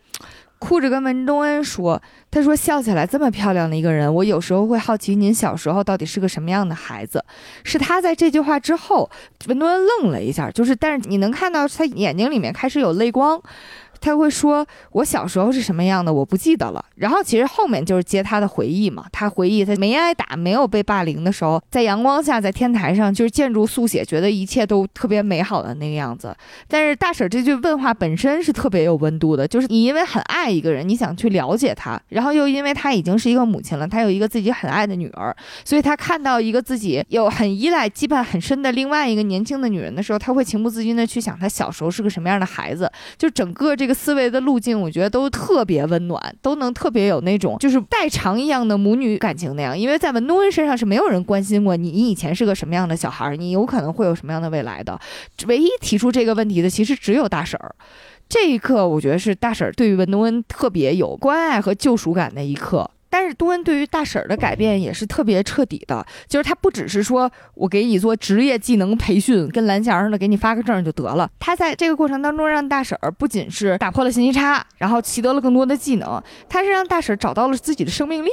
哭着跟文东恩说：“他说笑起来这么漂亮的一个人，我有时候会好奇您小时候到底是个什么样的孩子。”是他在这句话之后，文东恩愣了一下，就是但是你能看到他眼睛里面开始有泪光。他会说：“我小时候是什么样的，我不记得了。”然后其实后面就是接他的回忆嘛。他回忆他没挨打、没有被霸凌的时候，在阳光下，在天台上，就是建筑速写，觉得一切都特别美好的那个样子。但是大婶这句问话本身是特别有温度的，就是你因为很爱一个人，你想去了解他，然后又因为他已经是一个母亲了，他有一个自己很爱的女儿，所以他看到一个自己有很依赖、羁绊很深的另外一个年轻的女人的时候，他会情不自禁的去想他小时候是个什么样的孩子。就整个这个思维的路径，我觉得都特别温暖，都能特别有那种就是代偿一样的母女感情那样。因为在文东恩身上是没有人关心过你，你以前是个什么样的小孩，你有可能会有什么样的未来的。唯一提出这个问题的，其实只有大婶儿。这一刻，我觉得是大婶儿对于文东恩特别有关爱和救赎感的一刻。但是多恩对于大婶儿的改变也是特别彻底的，就是他不只是说我给你做职业技能培训，跟蓝翔似的给你发个证就得了。他在这个过程当中让大婶儿不仅是打破了信息差，然后习得了更多的技能，他是让大婶儿找到了自己的生命力。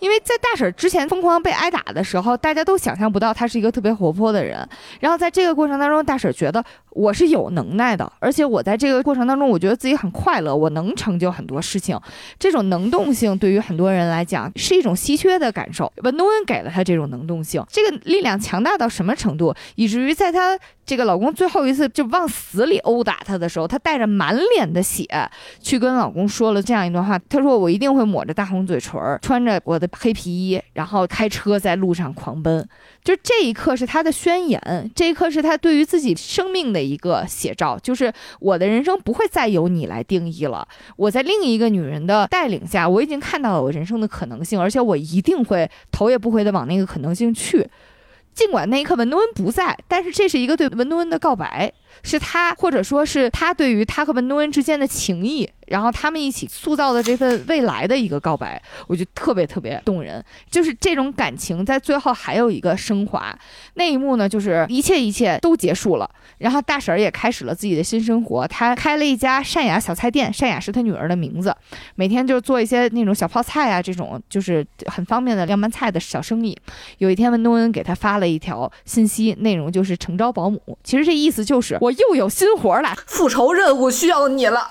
因为在大婶之前疯狂被挨打的时候，大家都想象不到她是一个特别活泼的人。然后在这个过程当中，大婶觉得我是有能耐的，而且我在这个过程当中，我觉得自己很快乐，我能成就很多事情。这种能动性对于很多人来讲是一种稀缺的感受。文东恩给了她这种能动性，这个力量强大到什么程度，以至于在她这个老公最后一次就往死里殴打她的时候，她带着满脸的血去跟老公说了这样一段话：她说我一定会抹着大红嘴唇，穿着我的黑皮衣，然后开车在路上狂奔。就这一刻是他的宣言，这一刻是他对于自己生命的一个写照，就是我的人生不会再由你来定义了。我在另一个女人的带领下，我已经看到了我人生的可能性，而且我一定会头也不回的往那个可能性去。尽管那一刻文东恩不在，但是这是一个对文东恩的告白，是他或者说是他对于他和文东恩之间的情谊，然后他们一起塑造的这份未来的一个告白，我觉得特别特别动人。就是这种感情在最后还有一个升华，那一幕呢，就是一切一切都结束了，然后大婶儿也开始了自己的新生活，她开了一家善雅小菜店，善雅是她女儿的名字，每天就是做一些那种小泡菜啊，这种就是很方便的凉拌菜的小生意。有一天，文东恩给她发了一条信息，内容就是诚招保姆。其实这意思就是我又有新活儿了，[laughs] [laughs] 复仇任务需要你了。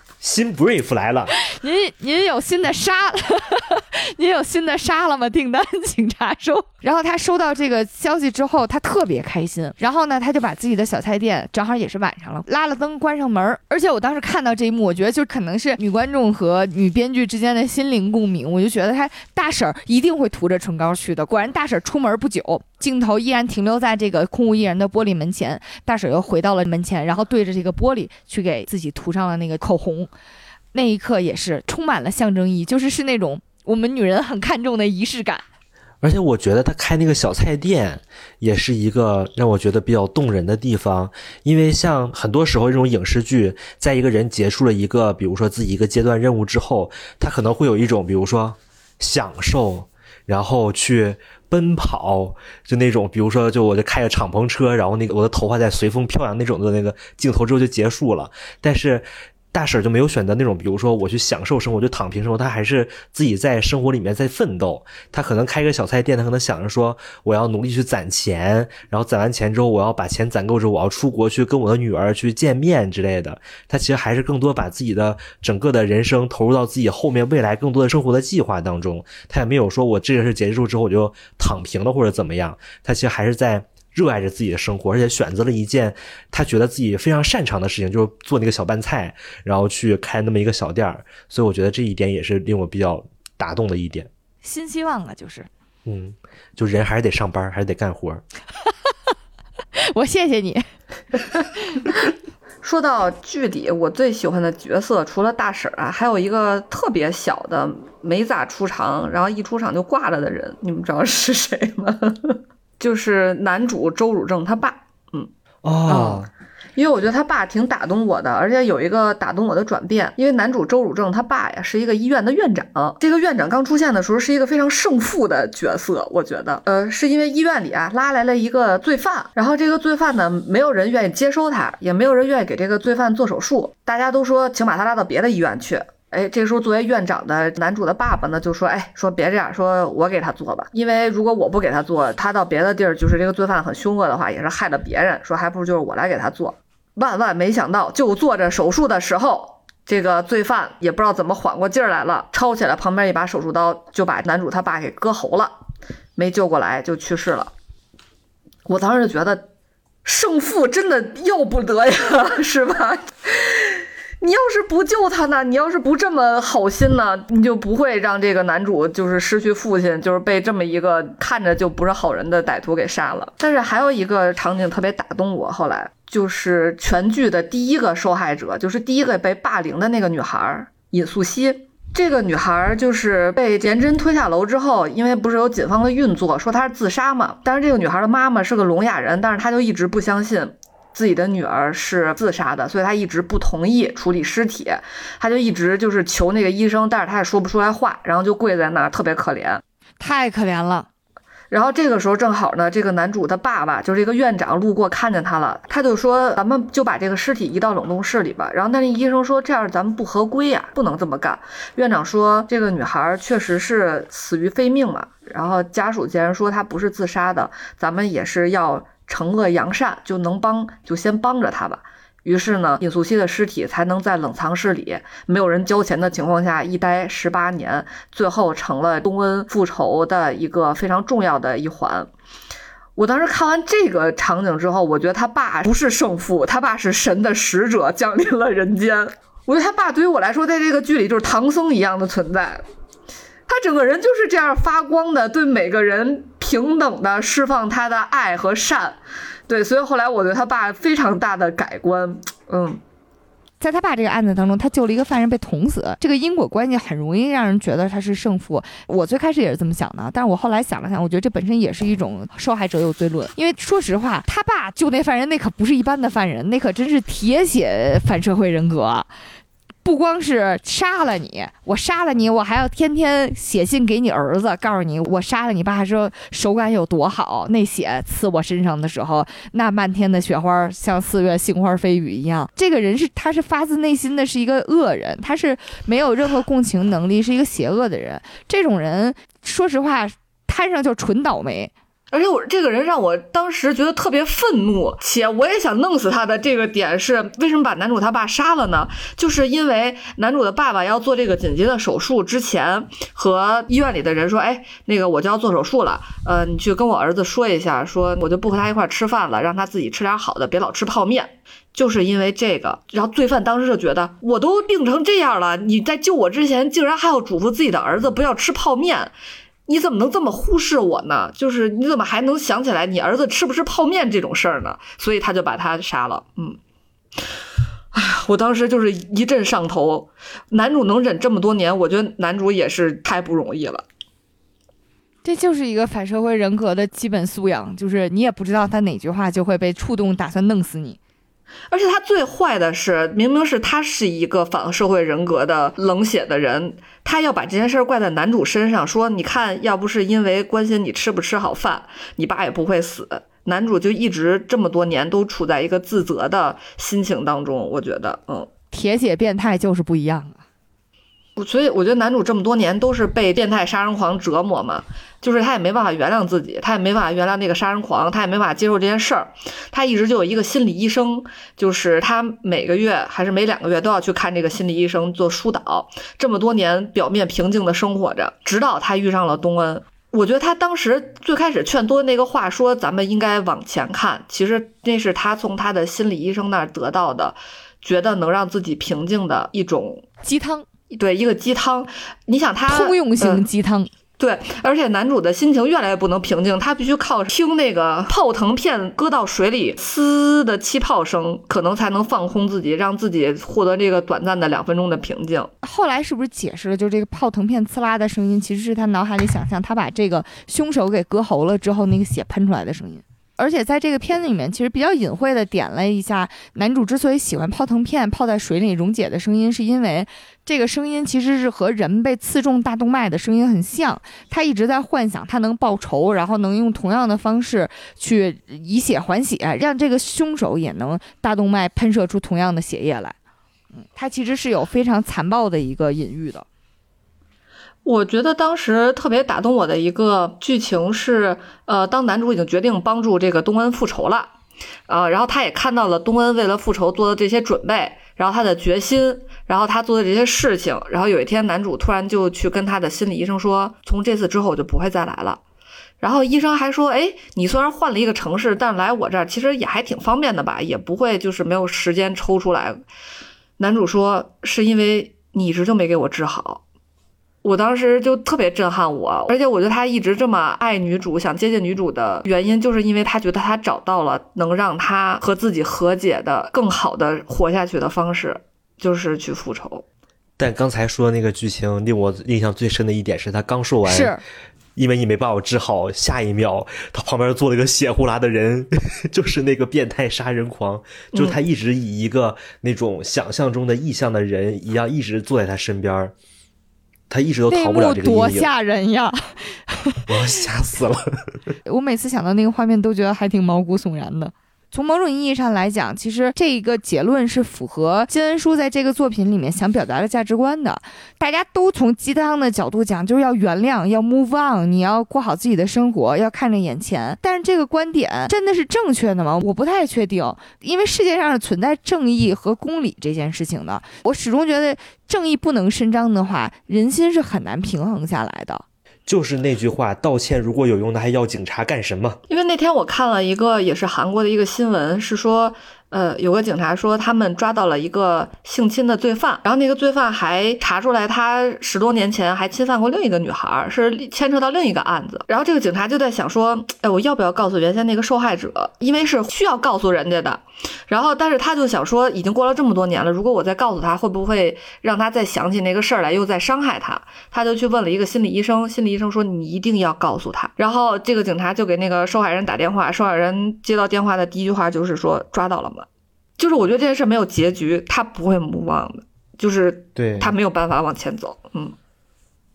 新 brief 来了，[laughs] 您您有新的杀了，[laughs] 您有新的杀了吗？订单请查收。然后他收到这个消息之后，他特别开心。然后呢，他就把自己的小菜店，正好也是晚上了，拉了灯，关上门。而且我当时看到这一幕，我觉得就可能是女观众和女编剧之间的心灵共鸣。我就觉得他大婶儿一定会涂着唇膏去的。果然，大婶儿出门不久，镜头依然停留在这个空无一人的玻璃门前。大婶儿又回到了门前，然后对着这个玻璃去给自己涂上了那个口红。那一刻也是充满了象征意义，就是是那种我们女人很看重的仪式感。而且我觉得他开那个小菜店也是一个让我觉得比较动人的地方，因为像很多时候这种影视剧，在一个人结束了一个，比如说自己一个阶段任务之后，他可能会有一种，比如说享受，然后去奔跑，就那种，比如说，就我就开着敞篷车，然后那个我的头发在随风飘扬那种的那个镜头之后就结束了，但是。大婶就没有选择那种，比如说我去享受生活，就躺平生活。她还是自己在生活里面在奋斗。她可能开个小菜店，她可能想着说，我要努力去攒钱，然后攒完钱之后，我要把钱攒够之后，我要出国去跟我的女儿去见面之类的。她其实还是更多把自己的整个的人生投入到自己后面未来更多的生活的计划当中。她也没有说我这件事结束之后我就躺平了或者怎么样。她其实还是在。热爱着自己的生活，而且选择了一件他觉得自己非常擅长的事情，就是做那个小拌菜，然后去开那么一个小店儿。所以我觉得这一点也是令我比较打动的一点。新希望啊，就是，嗯，就人还是得上班，还是得干活。[laughs] 我谢谢你。[laughs] 说到剧里，我最喜欢的角色除了大婶啊，还有一个特别小的，没咋出场，然后一出场就挂了的人，你们知道是谁吗？就是男主周汝正他爸，嗯，哦，因为我觉得他爸挺打动我的，而且有一个打动我的转变。因为男主周汝正他爸呀是一个医院的院长，这个院长刚出现的时候是一个非常胜负的角色，我觉得，呃，是因为医院里啊拉来了一个罪犯，然后这个罪犯呢没有人愿意接收他，也没有人愿意给这个罪犯做手术，大家都说请把他拉到别的医院去。哎，这时候作为院长的男主的爸爸呢，就说：“哎，说别这样，说我给他做吧，因为如果我不给他做，他到别的地儿，就是这个罪犯很凶恶的话，也是害了别人。说还不如就是我来给他做。万万没想到，就做着手术的时候，这个罪犯也不知道怎么缓过劲儿来了，抄起来旁边一把手术刀，就把男主他爸给割喉了，没救过来就去世了。我当时就觉得，胜负真的要不得呀，[laughs] 是吧？”你要是不救他呢？你要是不这么好心呢？你就不会让这个男主就是失去父亲，就是被这么一个看着就不是好人的歹徒给杀了。但是还有一个场景特别打动我，后来就是全剧的第一个受害者，就是第一个被霸凌的那个女孩尹素汐。这个女孩就是被颜真推下楼之后，因为不是有警方的运作说她是自杀嘛？但是这个女孩的妈妈是个聋哑人，但是她就一直不相信。自己的女儿是自杀的，所以他一直不同意处理尸体，他就一直就是求那个医生，但是他也说不出来话，然后就跪在那儿，特别可怜，太可怜了。然后这个时候正好呢，这个男主的爸爸就是一个院长路过看见他了，他就说咱们就把这个尸体移到冷冻室里吧。然后那那医生说这样咱们不合规呀，不能这么干。院长说这个女孩确实是死于非命嘛。然后家属既然说她不是自杀的，咱们也是要。惩恶扬善，就能帮就先帮着他吧。于是呢，尹素汐的尸体才能在冷藏室里，没有人交钱的情况下一待十八年，最后成了东恩复仇的一个非常重要的一环。我当时看完这个场景之后，我觉得他爸不是胜负，他爸是神的使者降临了人间。我觉得他爸对于我来说，在这个剧里就是唐僧一样的存在。他整个人就是这样发光的，对每个人平等的释放他的爱和善，对，所以后来我对他爸非常大的改观。嗯，在他爸这个案子当中，他救了一个犯人被捅死，这个因果关系很容易让人觉得他是胜负。我最开始也是这么想的，但是我后来想了想，我觉得这本身也是一种受害者有罪论，因为说实话，他爸救那犯人那可不是一般的犯人，那可真是铁血反社会人格。不光是杀了你，我杀了你，我还要天天写信给你儿子，告诉你我杀了你爸，说手感有多好。那血刺我身上的时候，那漫天的雪花像四月杏花飞雨一样。这个人是，他是发自内心的是一个恶人，他是没有任何共情能力，是一个邪恶的人。这种人，说实话，摊上就纯倒霉。而且我这个人让我当时觉得特别愤怒，且我也想弄死他的这个点是为什么把男主他爸杀了呢？就是因为男主的爸爸要做这个紧急的手术之前，和医院里的人说：“哎，那个我就要做手术了，呃，你去跟我儿子说一下，说我就不和他一块吃饭了，让他自己吃点好的，别老吃泡面。”就是因为这个，然后罪犯当时就觉得我都病成这样了，你在救我之前竟然还要嘱咐自己的儿子不要吃泡面。你怎么能这么忽视我呢？就是你怎么还能想起来你儿子吃不吃泡面这种事儿呢？所以他就把他杀了。嗯，哎呀，我当时就是一阵上头。男主能忍这么多年，我觉得男主也是太不容易了。这就是一个反社会人格的基本素养，就是你也不知道他哪句话就会被触动，打算弄死你。而且他最坏的是，明明是他是一个反社会人格的冷血的人，他要把这件事怪在男主身上，说你看，要不是因为关心你吃不吃好饭，你爸也不会死。男主就一直这么多年都处在一个自责的心情当中，我觉得，嗯，铁血变态就是不一样啊。我所以我觉得男主这么多年都是被变态杀人狂折磨嘛，就是他也没办法原谅自己，他也没办法原谅那个杀人狂，他也没法接受这件事儿。他一直就有一个心理医生，就是他每个月还是每两个月都要去看这个心理医生做疏导。这么多年表面平静的生活着，直到他遇上了东恩。我觉得他当时最开始劝多那个话说咱们应该往前看，其实那是他从他的心理医生那儿得到的，觉得能让自己平静的一种鸡汤。对一个鸡汤，你想他通用型鸡汤，对，而且男主的心情越来越不能平静，他必须靠听那个泡腾片搁到水里嘶的气泡声，可能才能放空自己，让自己获得这个短暂的两分钟的平静。后来是不是解释了，就这个泡腾片呲啦的声音，其实是他脑海里想象他把这个凶手给割喉了之后，那个血喷出来的声音。而且在这个片子里面，其实比较隐晦的点了一下，男主之所以喜欢泡腾片泡在水里溶解的声音，是因为这个声音其实是和人被刺中大动脉的声音很像。他一直在幻想他能报仇，然后能用同样的方式去以血还血，让这个凶手也能大动脉喷射出同样的血液来。嗯，他其实是有非常残暴的一个隐喻的。我觉得当时特别打动我的一个剧情是，呃，当男主已经决定帮助这个东恩复仇了，呃，然后他也看到了东恩为了复仇做的这些准备，然后他的决心，然后他做的这些事情，然后有一天男主突然就去跟他的心理医生说，从这次之后我就不会再来了。然后医生还说，哎，你虽然换了一个城市，但来我这儿其实也还挺方便的吧，也不会就是没有时间抽出来。男主说，是因为你一直就没给我治好。我当时就特别震撼我，而且我觉得他一直这么爱女主，想接近女主的原因，就是因为他觉得他找到了能让他和自己和解的更好的活下去的方式，就是去复仇。但刚才说的那个剧情令我印象最深的一点是他刚说完，是因为你没把我治好，下一秒他旁边坐了一个血呼啦的人，[laughs] 就是那个变态杀人狂，就是他一直以一个那种想象中的意象的人一样，一直坐在他身边。他一直都逃不了这个多吓人呀！[laughs] 我要吓死了。我每次想到那个画面，都觉得还挺毛骨悚然的。从某种意义上来讲，其实这一个结论是符合金恩淑在这个作品里面想表达的价值观的。大家都从鸡汤的角度讲，就是要原谅，要 move on，你要过好自己的生活，要看着眼前。但是这个观点真的是正确的吗？我不太确定，因为世界上是存在正义和公理这件事情的。我始终觉得，正义不能伸张的话，人心是很难平衡下来的。就是那句话，道歉如果有用，那还要警察干什么？因为那天我看了一个也是韩国的一个新闻，是说。呃，有个警察说他们抓到了一个性侵的罪犯，然后那个罪犯还查出来他十多年前还侵犯过另一个女孩，是牵扯到另一个案子。然后这个警察就在想说，哎，我要不要告诉原先那个受害者？因为是需要告诉人家的。然后，但是他就想说，已经过了这么多年了，如果我再告诉他，会不会让他再想起那个事儿来，又再伤害他？他就去问了一个心理医生，心理医生说你一定要告诉他。然后这个警察就给那个受害人打电话，受害人接到电话的第一句话就是说抓到了吗？就是我觉得这件事没有结局，他不会目望的，就是对他没有办法往前走。嗯，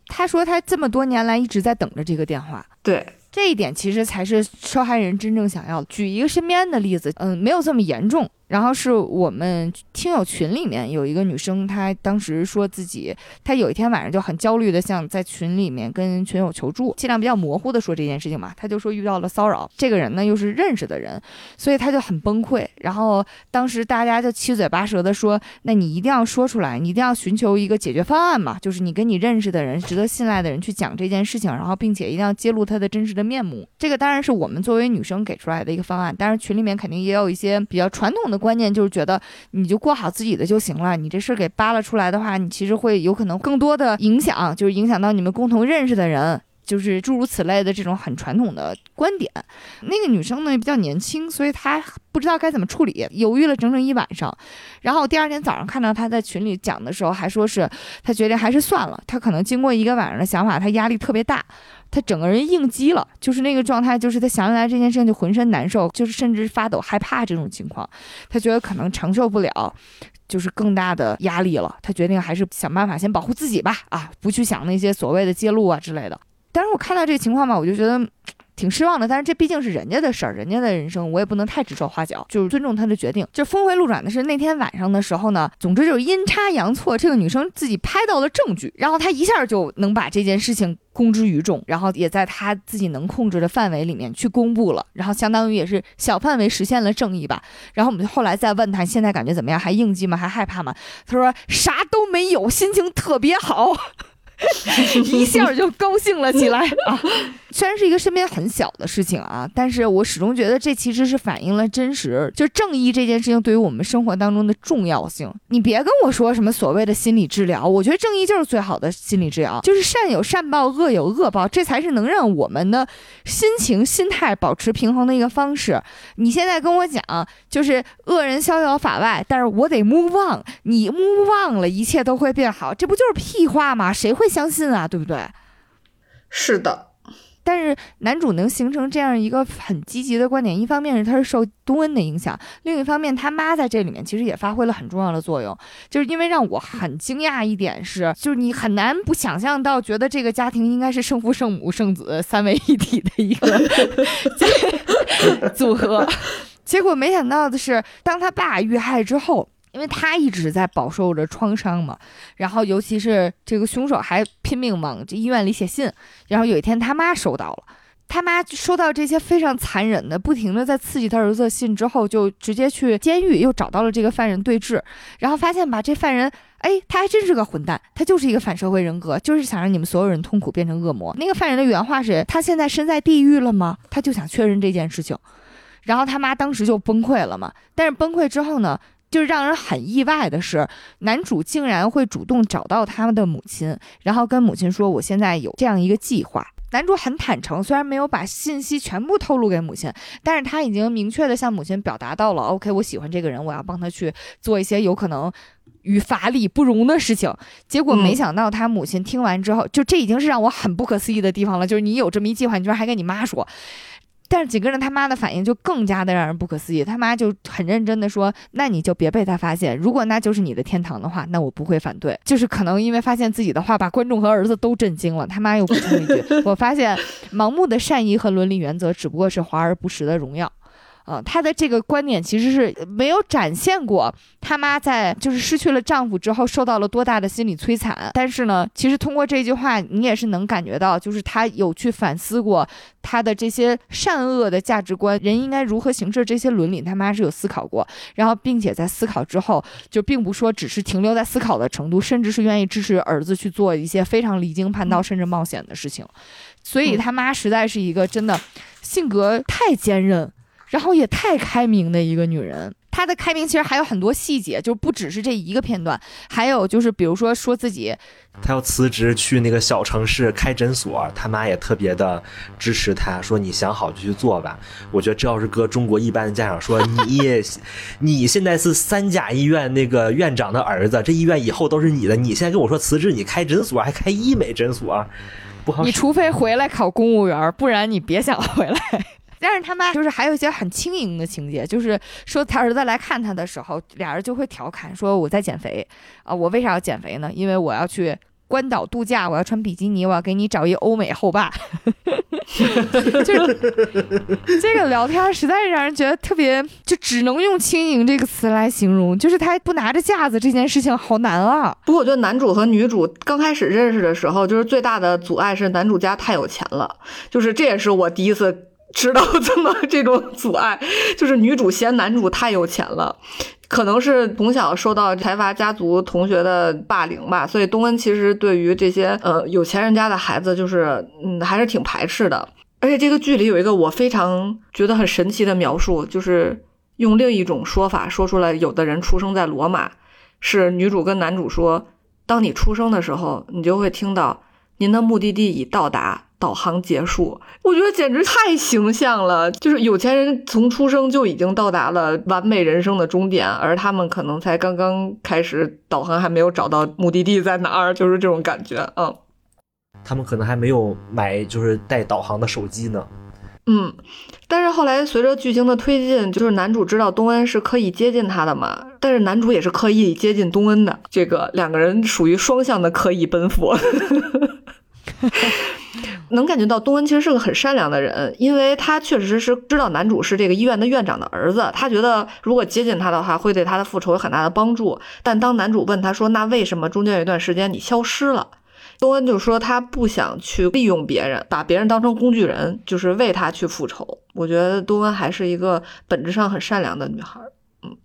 他说他这么多年来一直在等着这个电话。对。这一点其实才是受害人真正想要的。举一个身边的例子，嗯，没有这么严重。然后是我们听友群里面有一个女生，她当时说自己，她有一天晚上就很焦虑的，像在群里面跟群友求助，尽量比较模糊的说这件事情嘛。她就说遇到了骚扰，这个人呢又是认识的人，所以她就很崩溃。然后当时大家就七嘴八舌的说，那你一定要说出来，你一定要寻求一个解决方案嘛，就是你跟你认识的人、值得信赖的人去讲这件事情，然后并且一定要揭露他的真实的面目。这个当然是我们作为女生给出来的一个方案，但是群里面肯定也有一些比较传统的。观念就是觉得你就过好自己的就行了，你这事儿给扒拉出来的话，你其实会有可能更多的影响，就是影响到你们共同认识的人，就是诸如此类的这种很传统的观点。那个女生呢比较年轻，所以她不知道该怎么处理，犹豫了整整一晚上。然后第二天早上看到她在群里讲的时候，还说是她决定还是算了，她可能经过一个晚上的想法，她压力特别大。他整个人应激了，就是那个状态，就是他想起来这件事情就浑身难受，就是甚至发抖、害怕这种情况，他觉得可能承受不了，就是更大的压力了。他决定还是想办法先保护自己吧，啊，不去想那些所谓的揭露啊之类的。但是我看到这个情况吧，我就觉得。挺失望的，但是这毕竟是人家的事儿，人家的人生，我也不能太指手画脚，就是尊重他的决定。就峰回路转的是那天晚上的时候呢，总之就是阴差阳错，这个女生自己拍到了证据，然后她一下就能把这件事情公之于众，然后也在她自己能控制的范围里面去公布了，然后相当于也是小范围实现了正义吧。然后我们就后来再问她现在感觉怎么样，还应激吗？还害怕吗？她说啥都没有，心情特别好。[laughs] 一下就高兴了起来 [laughs] 啊！虽然是一个身边很小的事情啊，但是我始终觉得这其实是反映了真实，就正义这件事情对于我们生活当中的重要性。你别跟我说什么所谓的心理治疗，我觉得正义就是最好的心理治疗，[laughs] 就是善有善报，恶有恶报，这才是能让我们的心情、心态保持平衡的一个方式。你现在跟我讲，就是恶人逍遥法外，但是我得 move on，你 move on 了，一切都会变好，这不就是屁话吗？谁会？相信啊，对不对？是的，但是男主能形成这样一个很积极的观点，一方面是他是受东恩的影响，另一方面他妈在这里面其实也发挥了很重要的作用。就是因为让我很惊讶一点是，就是你很难不想象到，觉得这个家庭应该是圣父、圣母、圣子三位一体的一个 [laughs] [laughs] 组合，结果没想到的是，当他爸遇害之后。因为他一直在饱受着创伤嘛，然后尤其是这个凶手还拼命往这医院里写信，然后有一天他妈收到了，他妈收到这些非常残忍的、不停的在刺激他儿子的信之后，就直接去监狱又找到了这个犯人对峙，然后发现吧，这犯人哎，他还真是个混蛋，他就是一个反社会人格，就是想让你们所有人痛苦变成恶魔。那个犯人的原话是：他现在身在地狱了吗？他就想确认这件事情，然后他妈当时就崩溃了嘛。但是崩溃之后呢？就是让人很意外的是，男主竟然会主动找到他们的母亲，然后跟母亲说：“我现在有这样一个计划。”男主很坦诚，虽然没有把信息全部透露给母亲，但是他已经明确的向母亲表达到了：“OK，我喜欢这个人，我要帮他去做一些有可能与法理不容的事情。”结果没想到他母亲听完之后，就这已经是让我很不可思议的地方了。就是你有这么一计划，你居然还跟你妈说。但是几个人他妈的反应就更加的让人不可思议，他妈就很认真的说：“那你就别被他发现，如果那就是你的天堂的话，那我不会反对。”就是可能因为发现自己的话把观众和儿子都震惊了，他妈又补充一句：“我发现盲目的善意和伦理原则只不过是华而不实的荣耀。”呃，她的这个观点其实是没有展现过他妈在就是失去了丈夫之后受到了多大的心理摧残。但是呢，其实通过这句话，你也是能感觉到，就是她有去反思过她的这些善恶的价值观，人应该如何行事这些伦理，他妈是有思考过。然后，并且在思考之后，就并不说只是停留在思考的程度，甚至是愿意支持儿子去做一些非常离经叛道甚至冒险的事情。所以他妈实在是一个真的性格太坚韧。然后也太开明的一个女人，她的开明其实还有很多细节，就不只是这一个片段，还有就是比如说说自己，她要辞职去那个小城市开诊所，他妈也特别的支持她，说你想好就去做吧。我觉得这要是搁中国一般的家长说，你你现在是三甲医院那个院长的儿子，这医院以后都是你的，你现在跟我说辞职，你开诊所还开医美诊所，不好。你除非回来考公务员，不然你别想回来。但是他妈就是还有一些很轻盈的情节，就是说他儿子来看他的时候，俩人就会调侃说我在减肥啊，我为啥要减肥呢？因为我要去关岛度假，我要穿比基尼，我要给你找一欧美后爸。[laughs] 就是这个聊天实在是让人觉得特别，就只能用轻盈这个词来形容，就是他不拿着架子这件事情好难啊。不过我觉得男主和女主刚开始认识的时候，就是最大的阻碍是男主家太有钱了，就是这也是我第一次。知道这么这种阻碍，就是女主嫌男主太有钱了，可能是从小受到财阀家族同学的霸凌吧，所以东恩其实对于这些呃有钱人家的孩子，就是嗯还是挺排斥的。而且这个剧里有一个我非常觉得很神奇的描述，就是用另一种说法说出来，有的人出生在罗马，是女主跟男主说，当你出生的时候，你就会听到您的目的地已到达。导航结束，我觉得简直太形象了。就是有钱人从出生就已经到达了完美人生的终点，而他们可能才刚刚开始导航，还没有找到目的地在哪儿，就是这种感觉。嗯，他们可能还没有买就是带导航的手机呢。嗯，但是后来随着剧情的推进，就是男主知道东恩是刻意接近他的嘛，但是男主也是刻意接近东恩的，这个两个人属于双向的刻意奔赴。[laughs] [laughs] 能感觉到东恩其实是个很善良的人，因为他确实是知道男主是这个医院的院长的儿子，他觉得如果接近他的话，会对他的复仇有很大的帮助。但当男主问他说：“那为什么中间有一段时间你消失了？”东恩就说他不想去利用别人，把别人当成工具人，就是为他去复仇。我觉得东恩还是一个本质上很善良的女孩。嗯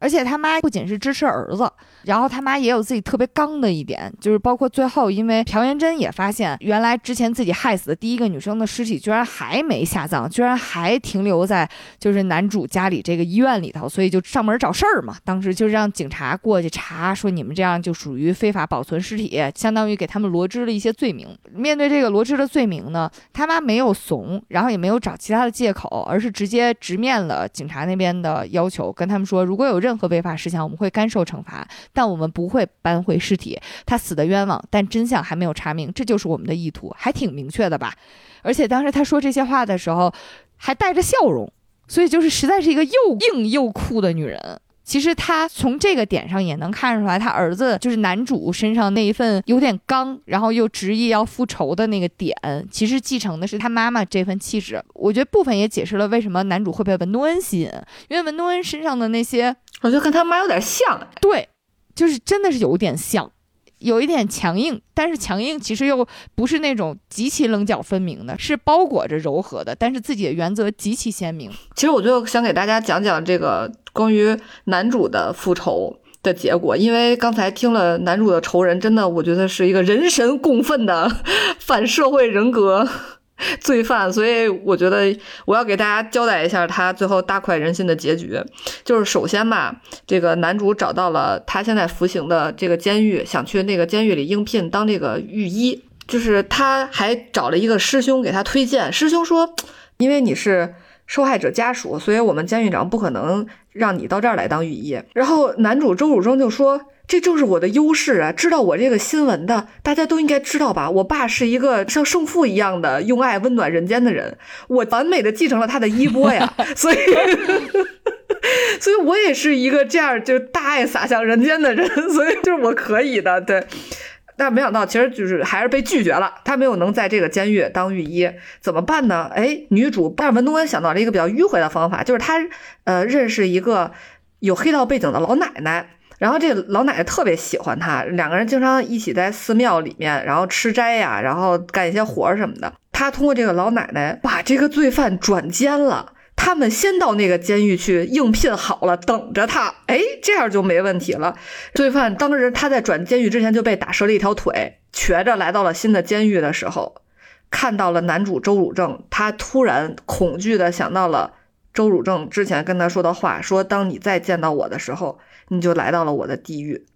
而且他妈不仅是支持儿子，然后他妈也有自己特别刚的一点，就是包括最后，因为朴元珍也发现，原来之前自己害死的第一个女生的尸体居然还没下葬，居然还停留在就是男主家里这个医院里头，所以就上门找事儿嘛。当时就让警察过去查，说你们这样就属于非法保存尸体，相当于给他们罗织了一些罪名。面对这个罗织的罪名呢，他妈没有怂，然后也没有找其他的借口，而是直接直面了警察那边的要求，跟他们说，如果有任任何违法事项，我们会干受惩罚，但我们不会搬回尸体。他死的冤枉，但真相还没有查明，这就是我们的意图，还挺明确的吧？而且当时他说这些话的时候，还带着笑容，所以就是实在是一个又硬又酷的女人。其实他从这个点上也能看出来，他儿子就是男主身上那一份有点刚，然后又执意要复仇的那个点，其实继承的是他妈妈这份气质。我觉得部分也解释了为什么男主会被文东恩吸引，因为文东恩身上的那些，我觉得跟他妈有点像。对，就是真的是有点像。有一点强硬，但是强硬其实又不是那种极其棱角分明的，是包裹着柔和的，但是自己的原则极其鲜明。其实我就想给大家讲讲这个关于男主的复仇的结果，因为刚才听了男主的仇人，真的我觉得是一个人神共愤的 [laughs] 反社会人格。[laughs] 罪犯，所以我觉得我要给大家交代一下他最后大快人心的结局。就是首先吧，这个男主找到了他现在服刑的这个监狱，想去那个监狱里应聘当这个狱医。就是他还找了一个师兄给他推荐，师兄说，因为你是受害者家属，所以我们监狱长不可能让你到这儿来当狱医。然后男主周汝正就说。这正是我的优势啊！知道我这个新闻的，大家都应该知道吧？我爸是一个像圣父一样的用爱温暖人间的人，我完美的继承了他的衣钵呀！[laughs] 所以，[laughs] 所以我也是一个这样就大爱洒向人间的人，[laughs] 所以就是我可以的。对，但没想到，其实就是还是被拒绝了。他没有能在这个监狱当御医，怎么办呢？哎，女主，但是文东恩想到了一个比较迂回的方法，就是他呃认识一个有黑道背景的老奶奶。然后这老奶奶特别喜欢他，两个人经常一起在寺庙里面，然后吃斋呀，然后干一些活什么的。他通过这个老奶奶把这个罪犯转监了，他们先到那个监狱去应聘好了，等着他。哎，这样就没问题了。罪犯当时他在转监狱之前就被打折了一条腿，瘸着来到了新的监狱的时候，看到了男主周汝正，他突然恐惧的想到了周汝正之前跟他说的话，说当你再见到我的时候。你就来到了我的地狱，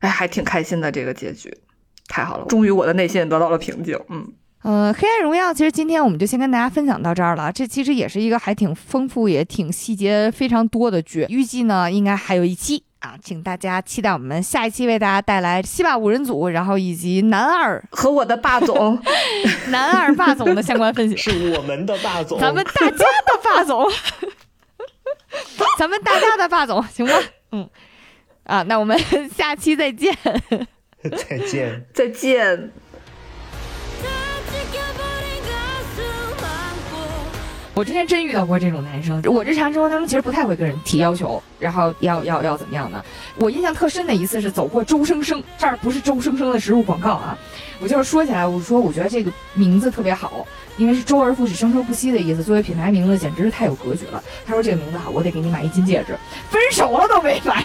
哎，还挺开心的这个结局，太好了，终于我的内心得到了平静。嗯，呃，黑暗荣耀，其实今天我们就先跟大家分享到这儿了。这其实也是一个还挺丰富，也挺细节非常多的剧。预计呢，应该还有一期啊，请大家期待我们下一期为大家带来西霸五人组，然后以及男二和我的霸总，[laughs] 男二霸总的相关分析，是我们的霸总，咱们大家的霸总，[laughs] 咱们大家的霸总，行吗？嗯。啊，那我们 [laughs] 下期 [laughs] 再见，再见，再见。我之前真遇到过这种男生，我日常生活当中其实不太会跟人提要求，然后要要要怎么样的。我印象特深的一次是走过周生生，这儿不是周生生的植入广告啊，我就是说起来，我说我觉得这个名字特别好，因为是周而复始，生生不息的意思，作为品牌名字简直是太有格局了。他说这个名字好，我得给你买一金戒指，分手了都没买。